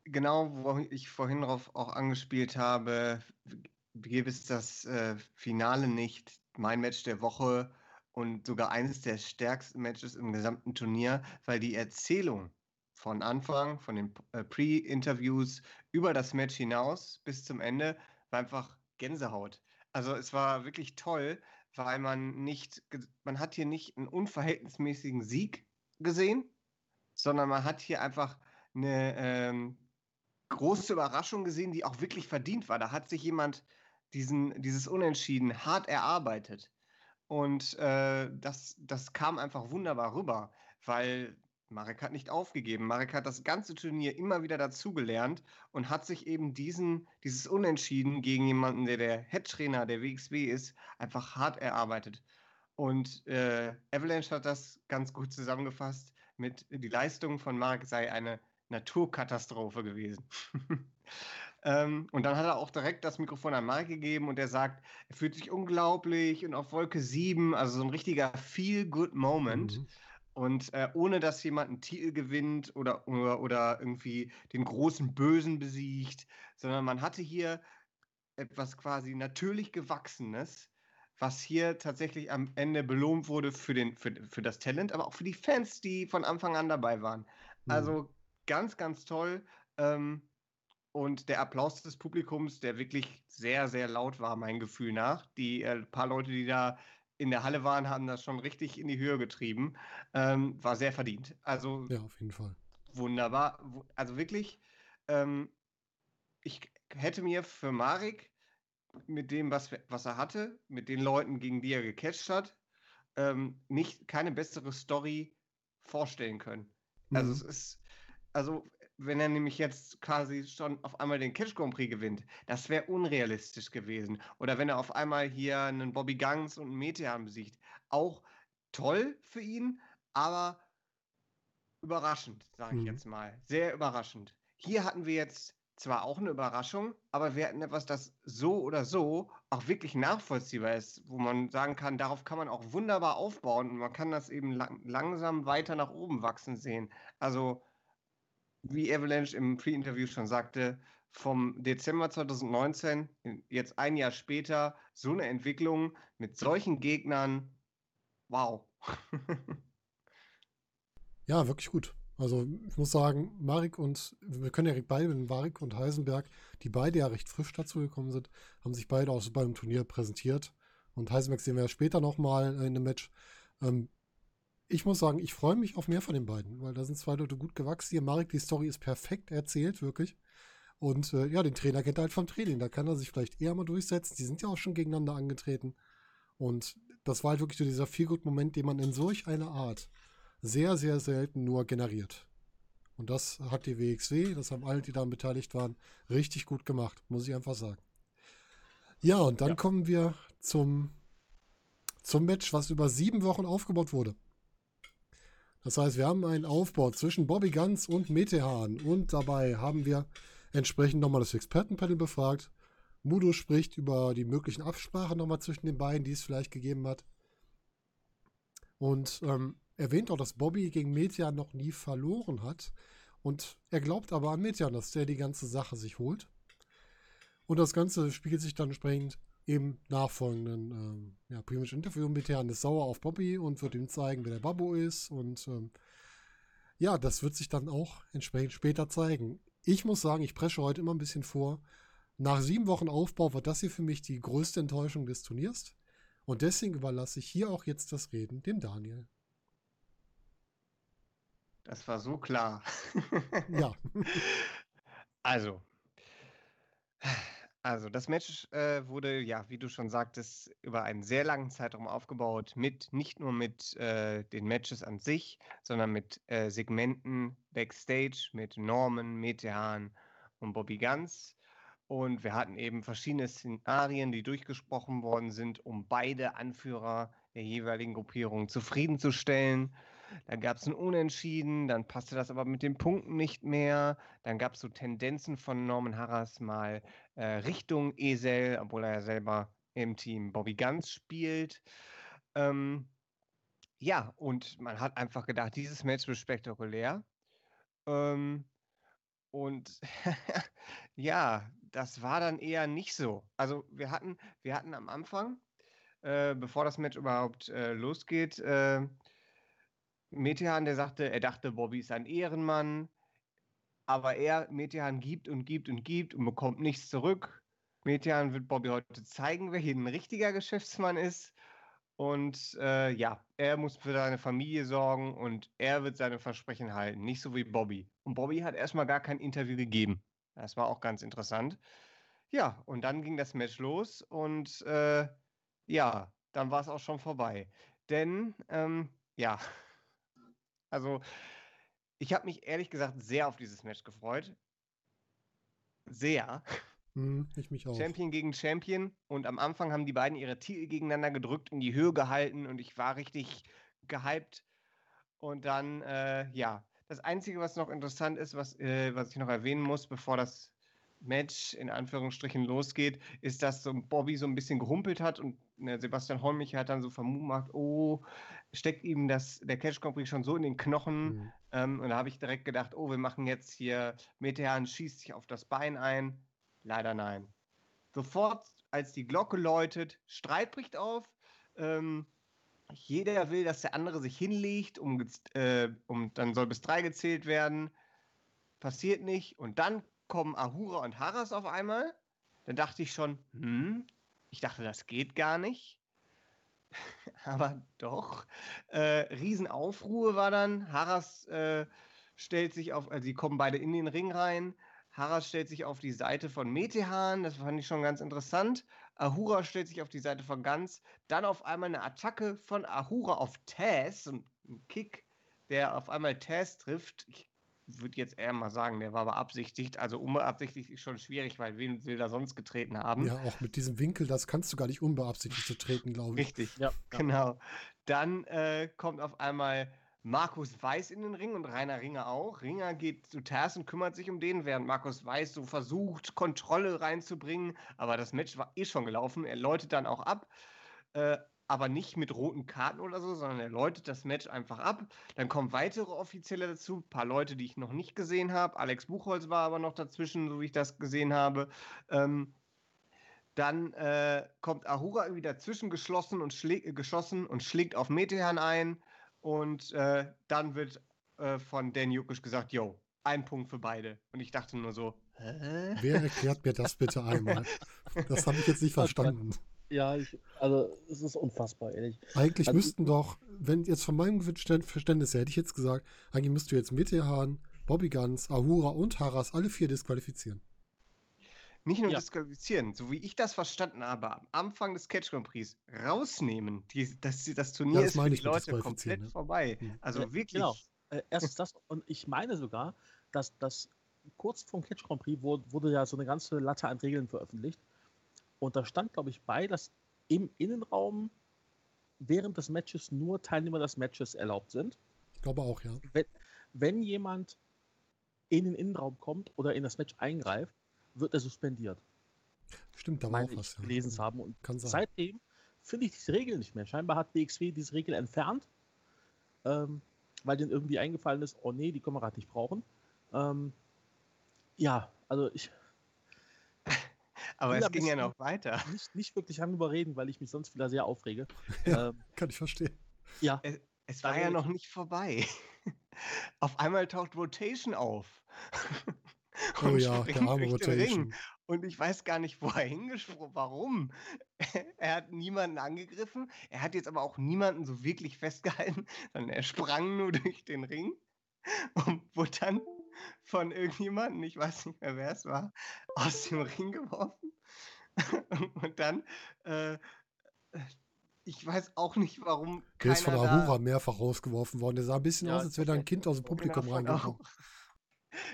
genau, wo ich vorhin darauf auch angespielt habe, gäbe es das äh, Finale nicht, mein Match der Woche und sogar eines der stärksten Matches im gesamten Turnier, weil die Erzählung von Anfang, von den äh, Pre-Interviews über das Match hinaus bis zum Ende war einfach Gänsehaut. Also es war wirklich toll, weil man nicht, man hat hier nicht einen unverhältnismäßigen Sieg gesehen, sondern man hat hier einfach eine ähm, große Überraschung gesehen, die auch wirklich verdient war. Da hat sich jemand diesen, dieses Unentschieden hart erarbeitet. Und äh, das, das kam einfach wunderbar rüber, weil Marek hat nicht aufgegeben. Marek hat das ganze Turnier immer wieder dazugelernt und hat sich eben diesen, dieses Unentschieden gegen jemanden, der der Head-Trainer der WXW ist, einfach hart erarbeitet. Und äh, Avalanche hat das ganz gut zusammengefasst mit die Leistung von Marek sei eine Naturkatastrophe gewesen. ähm, und dann hat er auch direkt das Mikrofon an Marek gegeben und er sagt, er fühlt sich unglaublich und auf Wolke 7, also so ein richtiger Feel-Good-Moment. Mhm. Und äh, ohne dass jemand einen Titel gewinnt oder, oder, oder irgendwie den großen Bösen besiegt, sondern man hatte hier etwas quasi natürlich Gewachsenes, was hier tatsächlich am Ende belohnt wurde für, den, für, für das Talent, aber auch für die Fans, die von Anfang an dabei waren. Mhm. Also ganz, ganz toll. Ähm, und der Applaus des Publikums, der wirklich sehr, sehr laut war, mein Gefühl nach. Die äh, paar Leute, die da in der Halle waren, haben das schon richtig in die Höhe getrieben. Ähm, war sehr verdient. Also ja, auf jeden Fall. Wunderbar. Also wirklich, ähm, ich hätte mir für Marek mit dem, was, was er hatte, mit den Leuten, gegen die er gecatcht hat, ähm, nicht keine bessere Story vorstellen können. Also mhm. Es ist, also wenn er nämlich jetzt quasi schon auf einmal den Catch Grand Prix gewinnt, das wäre unrealistisch gewesen. Oder wenn er auf einmal hier einen Bobby Gangs und einen Metean besiegt, auch toll für ihn, aber überraschend, sage ich mhm. jetzt mal. Sehr überraschend. Hier hatten wir jetzt zwar auch eine Überraschung, aber wir hatten etwas, das so oder so auch wirklich nachvollziehbar ist, wo man sagen kann, darauf kann man auch wunderbar aufbauen und man kann das eben lang langsam weiter nach oben wachsen sehen. Also, wie Avalanche im Pre-Interview schon sagte, vom Dezember 2019, jetzt ein Jahr später, so eine Entwicklung mit solchen Gegnern, wow. ja, wirklich gut. Also ich muss sagen, Marek und, wir können ja beide mit Marek und Heisenberg, die beide ja recht frisch dazu gekommen sind, haben sich beide auch beim Turnier präsentiert. Und Heisenberg sehen wir ja später nochmal in einem Match. Ähm, ich muss sagen, ich freue mich auf mehr von den beiden, weil da sind zwei Leute gut gewachsen. Hier, Marek, die Story ist perfekt erzählt, wirklich. Und äh, ja, den Trainer kennt er halt vom Training. Da kann er sich vielleicht eher mal durchsetzen. Die sind ja auch schon gegeneinander angetreten. Und das war halt wirklich so dieser Feelgood-Moment, den man in solch einer Art sehr, sehr selten nur generiert. Und das hat die WXW, das haben alle, die daran beteiligt waren, richtig gut gemacht, muss ich einfach sagen. Ja, und dann ja. kommen wir zum, zum Match, was über sieben Wochen aufgebaut wurde. Das heißt, wir haben einen Aufbau zwischen Bobby Guns und Metehan und dabei haben wir entsprechend nochmal das Expertenpanel befragt. Mudo spricht über die möglichen Absprachen nochmal zwischen den beiden, die es vielleicht gegeben hat. Und ähm, erwähnt auch, dass Bobby gegen Metian noch nie verloren hat. Und er glaubt aber an Metian, dass der die ganze Sache sich holt. Und das Ganze spiegelt sich dann entsprechend im nachfolgenden ähm, ja, Pre-Match-Interview. Metian ist sauer auf Bobby und wird ihm zeigen, wer der Babbo ist. Und ähm, ja, das wird sich dann auch entsprechend später zeigen. Ich muss sagen, ich presche heute immer ein bisschen vor. Nach sieben Wochen Aufbau war das hier für mich die größte Enttäuschung des Turniers. Und deswegen überlasse ich hier auch jetzt das Reden dem Daniel. Das war so klar. ja. Also. Also, das Match äh, wurde, ja, wie du schon sagtest, über einen sehr langen Zeitraum aufgebaut, mit nicht nur mit äh, den Matches an sich, sondern mit äh, Segmenten backstage, mit Norman, Metehan und Bobby Guns. Und wir hatten eben verschiedene Szenarien, die durchgesprochen worden sind, um beide Anführer der jeweiligen Gruppierung zufriedenzustellen. Dann gab es ein Unentschieden, dann passte das aber mit den Punkten nicht mehr. Dann gab es so Tendenzen von Norman Harras mal äh, Richtung Esel, obwohl er ja selber im Team Bobby Guns spielt. Ähm, ja, und man hat einfach gedacht, dieses Match wird spektakulär. Ähm, und ja, das war dann eher nicht so. Also wir hatten, wir hatten am Anfang, äh, bevor das Match überhaupt äh, losgeht, äh, Metehan, der sagte, er dachte, Bobby ist ein Ehrenmann, aber er, Metehan, gibt und gibt und gibt und bekommt nichts zurück. Metehan wird Bobby heute zeigen, wer hier ein richtiger Geschäftsmann ist. Und äh, ja, er muss für seine Familie sorgen und er wird seine Versprechen halten, nicht so wie Bobby. Und Bobby hat erstmal gar kein Interview gegeben. Das war auch ganz interessant. Ja, und dann ging das Match los und äh, ja, dann war es auch schon vorbei. Denn, ähm, ja, also, ich habe mich ehrlich gesagt sehr auf dieses Match gefreut. Sehr. Hm, ich mich auch. Champion gegen Champion. Und am Anfang haben die beiden ihre Titel gegeneinander gedrückt, in die Höhe gehalten und ich war richtig gehypt. Und dann, äh, ja, das Einzige, was noch interessant ist, was, äh, was ich noch erwähnen muss, bevor das Match in Anführungsstrichen losgeht, ist, dass so Bobby so ein bisschen gehumpelt hat und ne, Sebastian Holmich hat dann so vermutet, oh, steckt ihm das, der Catch Company schon so in den Knochen. Mhm. Ähm, und da habe ich direkt gedacht, oh, wir machen jetzt hier, Metehan schießt sich auf das Bein ein. Leider nein. Sofort, als die Glocke läutet, Streit bricht auf. Ähm, jeder will, dass der andere sich hinlegt, um, äh, um dann soll bis drei gezählt werden. Passiert nicht. Und dann kommen Ahura und Haras auf einmal. Dann dachte ich schon, hm, ich dachte, das geht gar nicht. Aber doch. Äh, Riesenaufruhr war dann. Haras äh, stellt sich auf, also sie kommen beide in den Ring rein. Haras stellt sich auf die Seite von Metehan, das fand ich schon ganz interessant. Ahura stellt sich auf die Seite von Ganz. Dann auf einmal eine Attacke von Ahura auf Taz, ein Kick, der auf einmal Taz trifft. Ich würde jetzt eher mal sagen, der war beabsichtigt. Also unbeabsichtigt ist schon schwierig, weil wen will da sonst getreten haben? Ja, auch mit diesem Winkel, das kannst du gar nicht unbeabsichtigt zu treten, glaube ich. Richtig, ja, genau. Dann äh, kommt auf einmal Markus Weiß in den Ring und Rainer Ringer auch. Ringer geht zu Ters und kümmert sich um den, während Markus Weiß so versucht, Kontrolle reinzubringen. Aber das Match war eh schon gelaufen. Er läutet dann auch ab. Äh, aber nicht mit roten Karten oder so, sondern er läutet das Match einfach ab. Dann kommen weitere Offizielle dazu, ein paar Leute, die ich noch nicht gesehen habe. Alex Buchholz war aber noch dazwischen, so wie ich das gesehen habe. Ähm, dann äh, kommt Ahura irgendwie dazwischen geschlossen und schlägt, äh, geschossen und schlägt auf Metehan ein. Und äh, dann wird äh, von Dan Jukic gesagt, yo, ein Punkt für beide. Und ich dachte nur so, Hä? Wer erklärt mir das bitte einmal? Das habe ich jetzt nicht verstanden. Ja, ich, also es ist unfassbar, ehrlich. Eigentlich also, müssten doch, wenn jetzt von meinem Verständnis her, hätte ich jetzt gesagt, eigentlich müsst du jetzt Metehan, Bobby Guns, Ahura und Haras alle vier disqualifizieren. Nicht nur ja. disqualifizieren, so wie ich das verstanden habe, am Anfang des Catch Grand Prix rausnehmen. Die, das, das Turnier ja, das ist für die Leute komplett ne? vorbei. Mhm. Also ja, wirklich. Genau. Äh, erstens das und ich meine sogar, dass das kurz vor dem Catch Grand Prix wurde, wurde ja so eine ganze Latte an Regeln veröffentlicht und da stand, glaube ich, bei, dass im Innenraum während des Matches nur Teilnehmer des Matches erlaubt sind. Ich glaube auch, ja. Wenn, wenn jemand in den Innenraum kommt oder in das Match eingreift, wird er suspendiert. Stimmt, da war auch was. Ja. gelesen haben. Und seitdem finde ich diese Regel nicht mehr. Scheinbar hat BXW diese Regel entfernt, ähm, weil denen irgendwie eingefallen ist, oh nee, die können wir gerade nicht brauchen. Ähm, ja, also ich, aber es ging ja noch weiter. Nicht, nicht wirklich darüber reden, weil ich mich sonst wieder sehr aufrege. Ja, ähm, kann ich verstehen. Ja. Es, es war ja noch nicht vorbei. Auf einmal taucht Rotation auf. oh ja, der arme Rotation. Und ich weiß gar nicht, wo er hingesprungen Warum? er hat niemanden angegriffen. Er hat jetzt aber auch niemanden so wirklich festgehalten, sondern er sprang nur durch den Ring und wurde dann von irgendjemandem, ich weiß nicht mehr, wer es war, aus dem Ring geworfen. und dann, äh, ich weiß auch nicht, warum. Der ist von Ahura mehrfach rausgeworfen worden. Der sah ein bisschen ja, aus, als wäre da ein Kind aus dem Publikum reingekommen.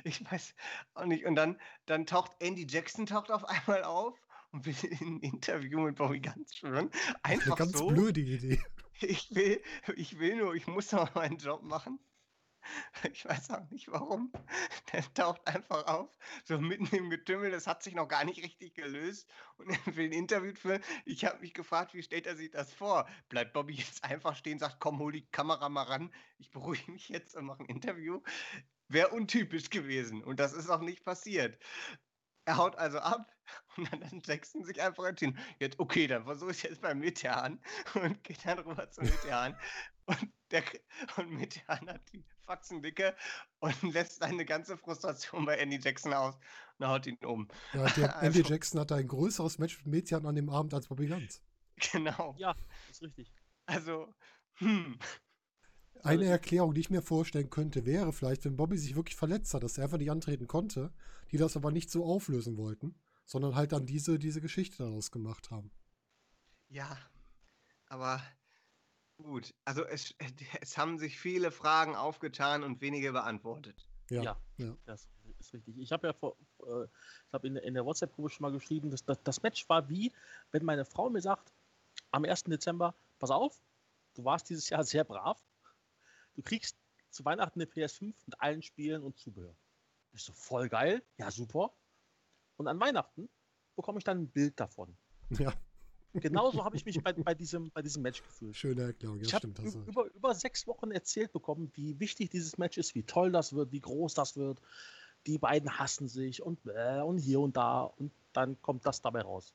Ich weiß auch nicht. Und dann, dann taucht Andy Jackson taucht auf einmal auf und will in ein Interview mit Bobby ganz schön. Einfach eine ganz so. blöde Idee. Ich will, ich will nur, ich muss noch meinen Job machen. Ich weiß auch nicht warum. Der taucht einfach auf, so mitten im Getümmel. Das hat sich noch gar nicht richtig gelöst. Und er will ein Interview führen. Ich habe mich gefragt, wie stellt er sich das vor? Bleibt Bobby jetzt einfach stehen, sagt, komm, hol die Kamera mal ran. Ich beruhige mich jetzt und mache ein Interview. Wäre untypisch gewesen. Und das ist auch nicht passiert. Er haut also ab und dann, Jackson sich einfach entschieden, jetzt okay, dann versuche ich jetzt beim Metean und geht dann rüber zum Metean und, der, und Metean hat die Faxendicke und lässt seine ganze Frustration bei Andy Jackson aus und haut ihn um. Ja, der also, Andy Jackson hatte ein größeres Match mit Metean an dem Abend als Bobby Ganz. Genau. Ja, ist richtig. Also, hm. Eine Erklärung, die ich mir vorstellen könnte, wäre vielleicht, wenn Bobby sich wirklich verletzt hat, dass er einfach nicht antreten konnte, die das aber nicht so auflösen wollten, sondern halt dann diese, diese Geschichte daraus gemacht haben. Ja, aber gut. Also es, es haben sich viele Fragen aufgetan und wenige beantwortet. Ja, ja, ja. das ist richtig. Ich habe ja vor, äh, ich habe in, in, der WhatsApp-Gruppe schon mal geschrieben, dass das, das Match war wie, wenn meine Frau mir sagt, am 1. Dezember, pass auf, du warst dieses Jahr sehr brav, du kriegst zu Weihnachten eine PS5 mit allen Spielen und Zubehör. Ich so, voll geil, ja super. Und an Weihnachten bekomme ich dann ein Bild davon. Ja. Genauso habe ich mich bei, bei, diesem, bei diesem Match gefühlt. Schöne Erklärung, ja, ich stimmt. Also. Über, über sechs Wochen erzählt bekommen, wie wichtig dieses Match ist, wie toll das wird, wie groß das wird. Die beiden hassen sich und, äh, und hier und da und dann kommt das dabei raus.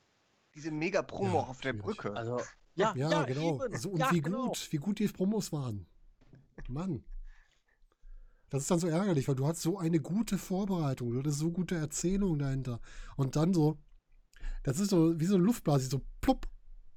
Diese mega Promo ja, auf der Brücke. Also, ja, ja, ja genau. Also, und ja, wie genau. gut, wie gut die Promos waren. Mann. Das ist dann so ärgerlich, weil du hast so eine gute Vorbereitung, du hattest so gute Erzählung dahinter. Und dann so, das ist so wie so eine Luftblase, so plupp,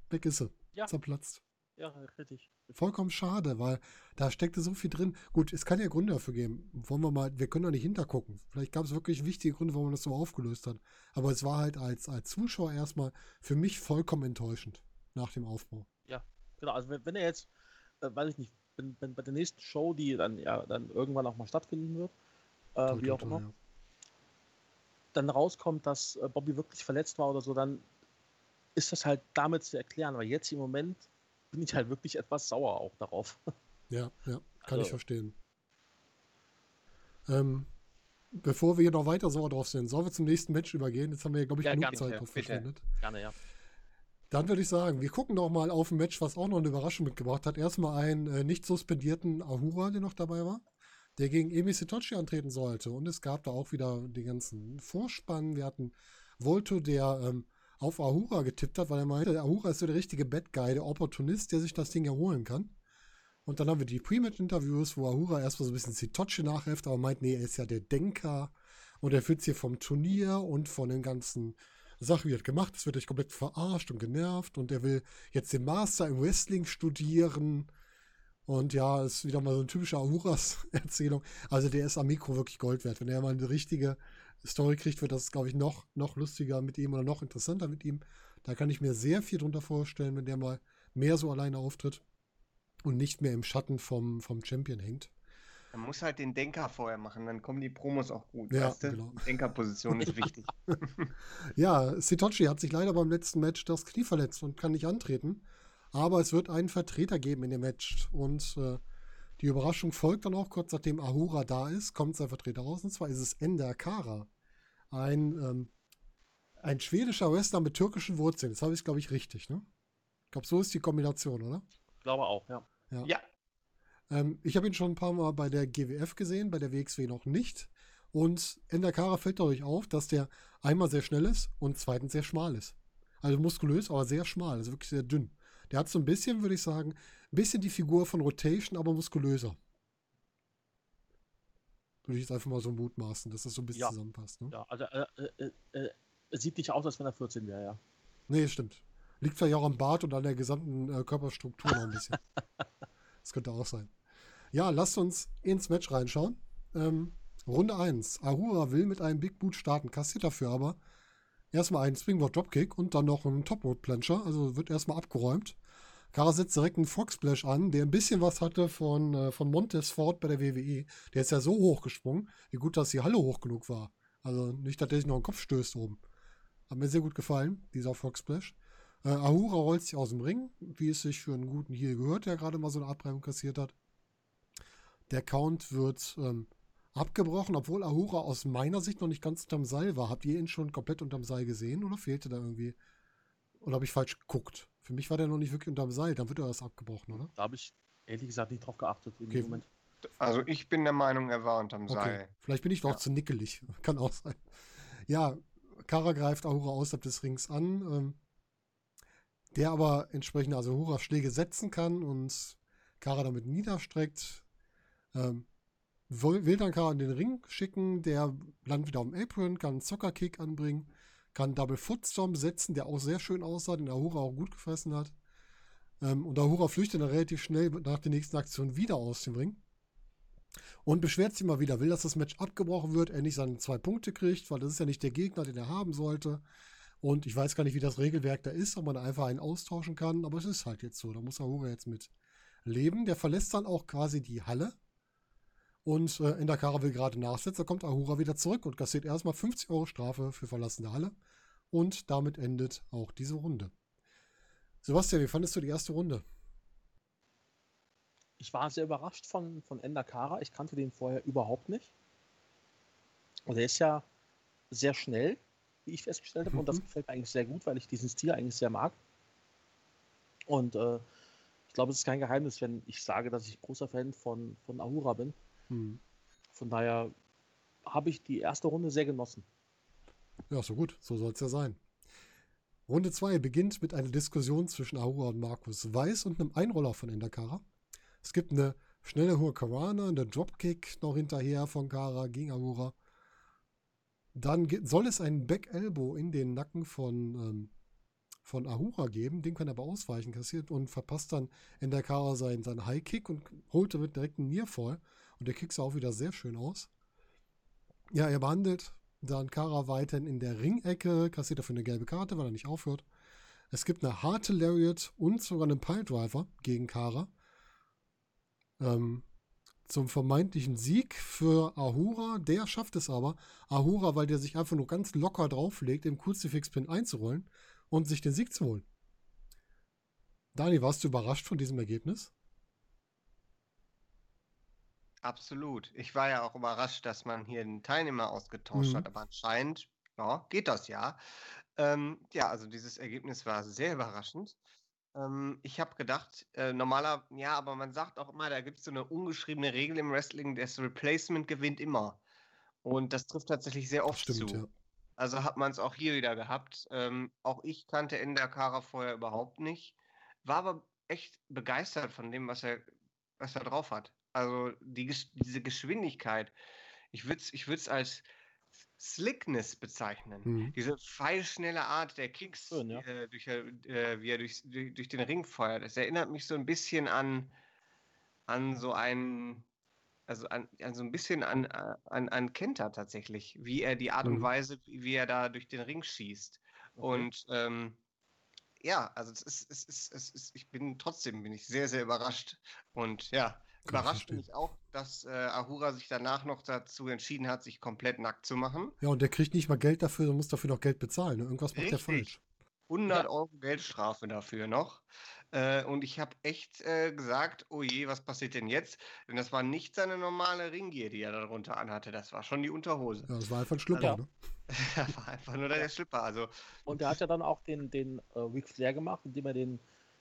weg ist sie. Ja. Zerplatzt. Ja, richtig. Vollkommen schade, weil da steckte so viel drin. Gut, es kann ja Gründe dafür geben. Wollen wir mal, wir können da nicht hintergucken. Vielleicht gab es wirklich wichtige Gründe, warum man das so aufgelöst hat. Aber es war halt als, als Zuschauer erstmal für mich vollkommen enttäuschend nach dem Aufbau. Ja, genau. Also wenn, wenn er jetzt, äh, weiß ich nicht, wenn, wenn bei der nächsten Show, die dann ja dann irgendwann auch mal stattfinden wird, äh, wie auch immer, ja. Dann rauskommt, dass äh, Bobby wirklich verletzt war oder so, dann ist das halt damit zu erklären. Aber jetzt im Moment bin ich halt wirklich etwas sauer auch darauf. Ja, ja, kann Also- ich verstehen. Ähm, bevor wir hier noch weiter sauer drauf sind, sollen wir zum nächsten Match übergehen? Jetzt haben wir, glaube ich, Ja, genug Zeit drauf verschwendet. Gerne, ja. Dann würde ich sagen, wir gucken doch mal auf ein Match, was auch noch eine Überraschung mitgebracht hat. Erstmal einen äh, nicht suspendierten Ahura, der noch dabei war, der gegen Emi Sitochi antreten sollte. Und es gab da auch wieder den ganzen Vorspann. Wir hatten Volto, der ähm, auf Ahura getippt hat, weil er meinte, Ahura ist so der richtige Bad Guy, der Opportunist, der sich das Ding erholen kann. Und dann haben wir die Pre-Match-Interviews, wo Ahura erstmal so ein bisschen Sitochi nachheft, aber meint, nee, er ist ja der Denker und er führt hier vom Turnier und von den ganzen Sachen, wie er gemacht. Es wird euch komplett verarscht und genervt und er will jetzt den Master im Wrestling studieren. Und ja, ist wieder mal so eine typische Ahuras-Erzählung. Also der ist am Mikro wirklich Gold wert. Wenn er mal eine richtige Story kriegt, wird das, glaube ich, noch, noch lustiger mit ihm oder noch interessanter mit ihm. Da kann ich mir sehr viel drunter vorstellen, wenn der mal mehr so alleine auftritt und nicht mehr im Schatten vom, vom Champion hängt. Man muss halt den Denker vorher machen, dann kommen die Promos auch gut. Ja, weißt du? genau. Denkerposition ist wichtig. Ja, Sitochi hat sich leider beim letzten Match das Knie verletzt und kann nicht antreten. Aber es wird einen Vertreter geben in dem Match. Und äh, die Überraschung folgt dann auch kurz nachdem Ahura da ist, kommt sein Vertreter raus. Und zwar ist es Ender Kara. Ein, ähm, ein schwedischer Wrestler mit türkischen Wurzeln. Das habe ich, glaube ich, richtig, ne? Ich glaube, so ist die Kombination, oder? Ich glaube auch, ja. Ja, Ähm, ich habe ihn schon ein paar Mal bei der GWF gesehen, bei der WXW noch nicht. Und Ender Kara fällt dadurch auf, dass der einmal sehr schnell ist und zweitens sehr schmal ist. Also muskulös, aber sehr schmal, also wirklich sehr dünn. Der hat so ein bisschen, würde ich sagen, ein bisschen die Figur von Rotation, aber muskulöser. Würde ich jetzt einfach mal so mutmaßen, dass das so ein bisschen Ja. zusammenpasst. Ne? Ja, also äh, äh, äh, es sieht nicht aus, als wenn er 14 wäre, ja. Nee, stimmt. Liegt vielleicht auch am Bart und an der gesamten äh, Körperstruktur noch ein bisschen. das könnte auch sein. Ja, lasst uns ins Match reinschauen. Ähm, Runde 1. Ahura will mit einem Big Boot starten, kassiert dafür aber erstmal einen Springboard Dropkick und dann noch einen Top Road Plancher, also wird erstmal abgeräumt. Kara setzt direkt einen Frog Splash an, der ein bisschen was hatte von, äh, von Montes Ford bei der WWE. Der ist ja so hoch gesprungen, wie gut, dass die Halle hoch genug war. Also nicht, dass der sich noch einen Kopf stößt oben. Hat mir sehr gut gefallen, dieser Frog Splash. Äh, Ahura rollt sich aus dem Ring, wie es sich für einen guten Heal gehört, der gerade mal so eine Abreibung kassiert hat. Der Count wird ähm, abgebrochen, obwohl Ahura aus meiner Sicht noch nicht ganz unterm Seil war. Habt ihr ihn schon komplett unterm Seil gesehen oder fehlte da irgendwie? Oder habe ich falsch geguckt? Für mich war der noch nicht wirklich unterm Seil, dann wird er erst abgebrochen, oder? Da habe ich ehrlich gesagt nicht drauf geachtet im Okay. Moment. also ich bin der Meinung, er war unterm Okay. Seil. Vielleicht bin ich doch Ja. zu nickelig. Kann auch sein. Ja, Kara greift Ahura außerhalb des Rings an, ähm, der aber entsprechend also Ahura Schläge setzen kann und Kara damit niederstreckt. Ähm, will, dann Kara in den Ring schicken, der landet wieder am Apron, kann einen Soccer-Kick anbringen, kann Double Footstorm setzen, der auch sehr schön aussah, den Ahura auch gut gefressen hat. Ähm, und Ahura flüchtet dann relativ schnell nach der nächsten Aktion wieder aus dem Ring und beschwert sich mal wieder, will, dass das Match abgebrochen wird, er nicht seine zwei Punkte kriegt, weil das ist ja nicht der Gegner, den er haben sollte. Und ich weiß gar nicht, wie das Regelwerk da ist, ob man einfach einen austauschen kann, aber es ist halt jetzt so. Da muss Ahura jetzt mit leben. Der verlässt dann auch quasi die Halle. Und äh, Endakara will gerade nachsetzen, da kommt Ahura wieder zurück und kassiert erstmal 50 Euro Strafe für Verlassen der Halle. Und damit endet auch diese Runde. Sebastian, wie fandest du die erste Runde? Ich war sehr überrascht von, von Ender Kara. Ich kannte den vorher überhaupt nicht. Und er ist ja sehr schnell, wie ich festgestellt habe. Und das Mhm. gefällt mir eigentlich sehr gut, weil ich diesen Stil eigentlich sehr mag. Und äh, ich glaube, es ist kein Geheimnis, wenn ich sage, dass ich großer Fan von, von Ahura bin. Hm. Von daher habe ich die erste Runde sehr genossen. Ja, so gut, so soll es ja sein. Runde 2 beginnt mit einer Diskussion zwischen Ahura und Markus Weiß und einem Einroller von Endakara. Es gibt eine Schnelle Hurricanrana, der Dropkick noch hinterher von Kara gegen Ahura. Dann soll es einen Back Elbow in den Nacken von, ähm, von Ahura geben. Den kann er aber ausweichen, kassiert und verpasst dann in der Kara seinen, seinen High Kick und holt damit direkt einen Nearfall. Und der Kick sah auch wieder sehr schön aus. Ja, er behandelt dann Kara weiterhin in der Ringecke, kassiert dafür eine gelbe Karte, weil er nicht aufhört. Es gibt eine harte Lariat und sogar einen Piledriver gegen Kara. Ähm, zum vermeintlichen Sieg für Ahura. Der schafft es aber. Ahura, weil der sich einfach nur ganz locker drauflegt, im Crucifix-Pin einzurollen und sich den Sieg zu holen. Dani, warst du überrascht von diesem Ergebnis? Absolut. Ich war ja auch überrascht, dass man hier einen Teilnehmer ausgetauscht mhm. hat, aber anscheinend ja, geht das ja. Ähm, ja, also dieses Ergebnis war sehr überraschend. Ähm, ich habe gedacht, äh, normaler, ja, aber man sagt auch immer, da gibt es so eine ungeschriebene Regel im Wrestling, das Replacement gewinnt immer. Und das trifft tatsächlich sehr oft Stimmt, zu. Ja. Also hat man es auch hier wieder gehabt. Ähm, auch ich kannte Endakara vorher überhaupt nicht. War aber echt begeistert von dem, was er, was er drauf hat. Also die, diese Geschwindigkeit. Ich würde es ich als Slickness bezeichnen. Mhm. Diese pfeilschnelle Art der Kicks, Schön, ja. äh, durch, äh, wie er durch, durch, durch, den Ring feuert. Das erinnert mich so ein bisschen an, an so einen, also an, an so ein bisschen an, an, an Kenta tatsächlich, wie er die Art mhm. und Weise, wie er da durch den Ring schießt. Okay. Und ähm, ja, also es ist, es ist, es ist, ich bin trotzdem bin ich sehr, sehr überrascht. Und ja, Überrascht mich auch, dass äh, Ahura sich danach noch dazu entschieden hat, sich komplett nackt zu machen. Ja, und der kriegt nicht mal Geld dafür, der muss dafür noch Geld bezahlen. Ne? Irgendwas macht der falsch. 100 ja. Euro Geldstrafe dafür noch. Äh, und ich habe echt äh, gesagt, oh je, was passiert denn jetzt? Denn das war nicht seine normale Ringgier, die er darunter anhatte. Das war schon die Unterhose. Ja, das war einfach ein Schlüpper, also, ne? das war einfach nur der Schlüpper. Also, und er hat ja dann auch den, den äh, Ric Flair gemacht, indem er den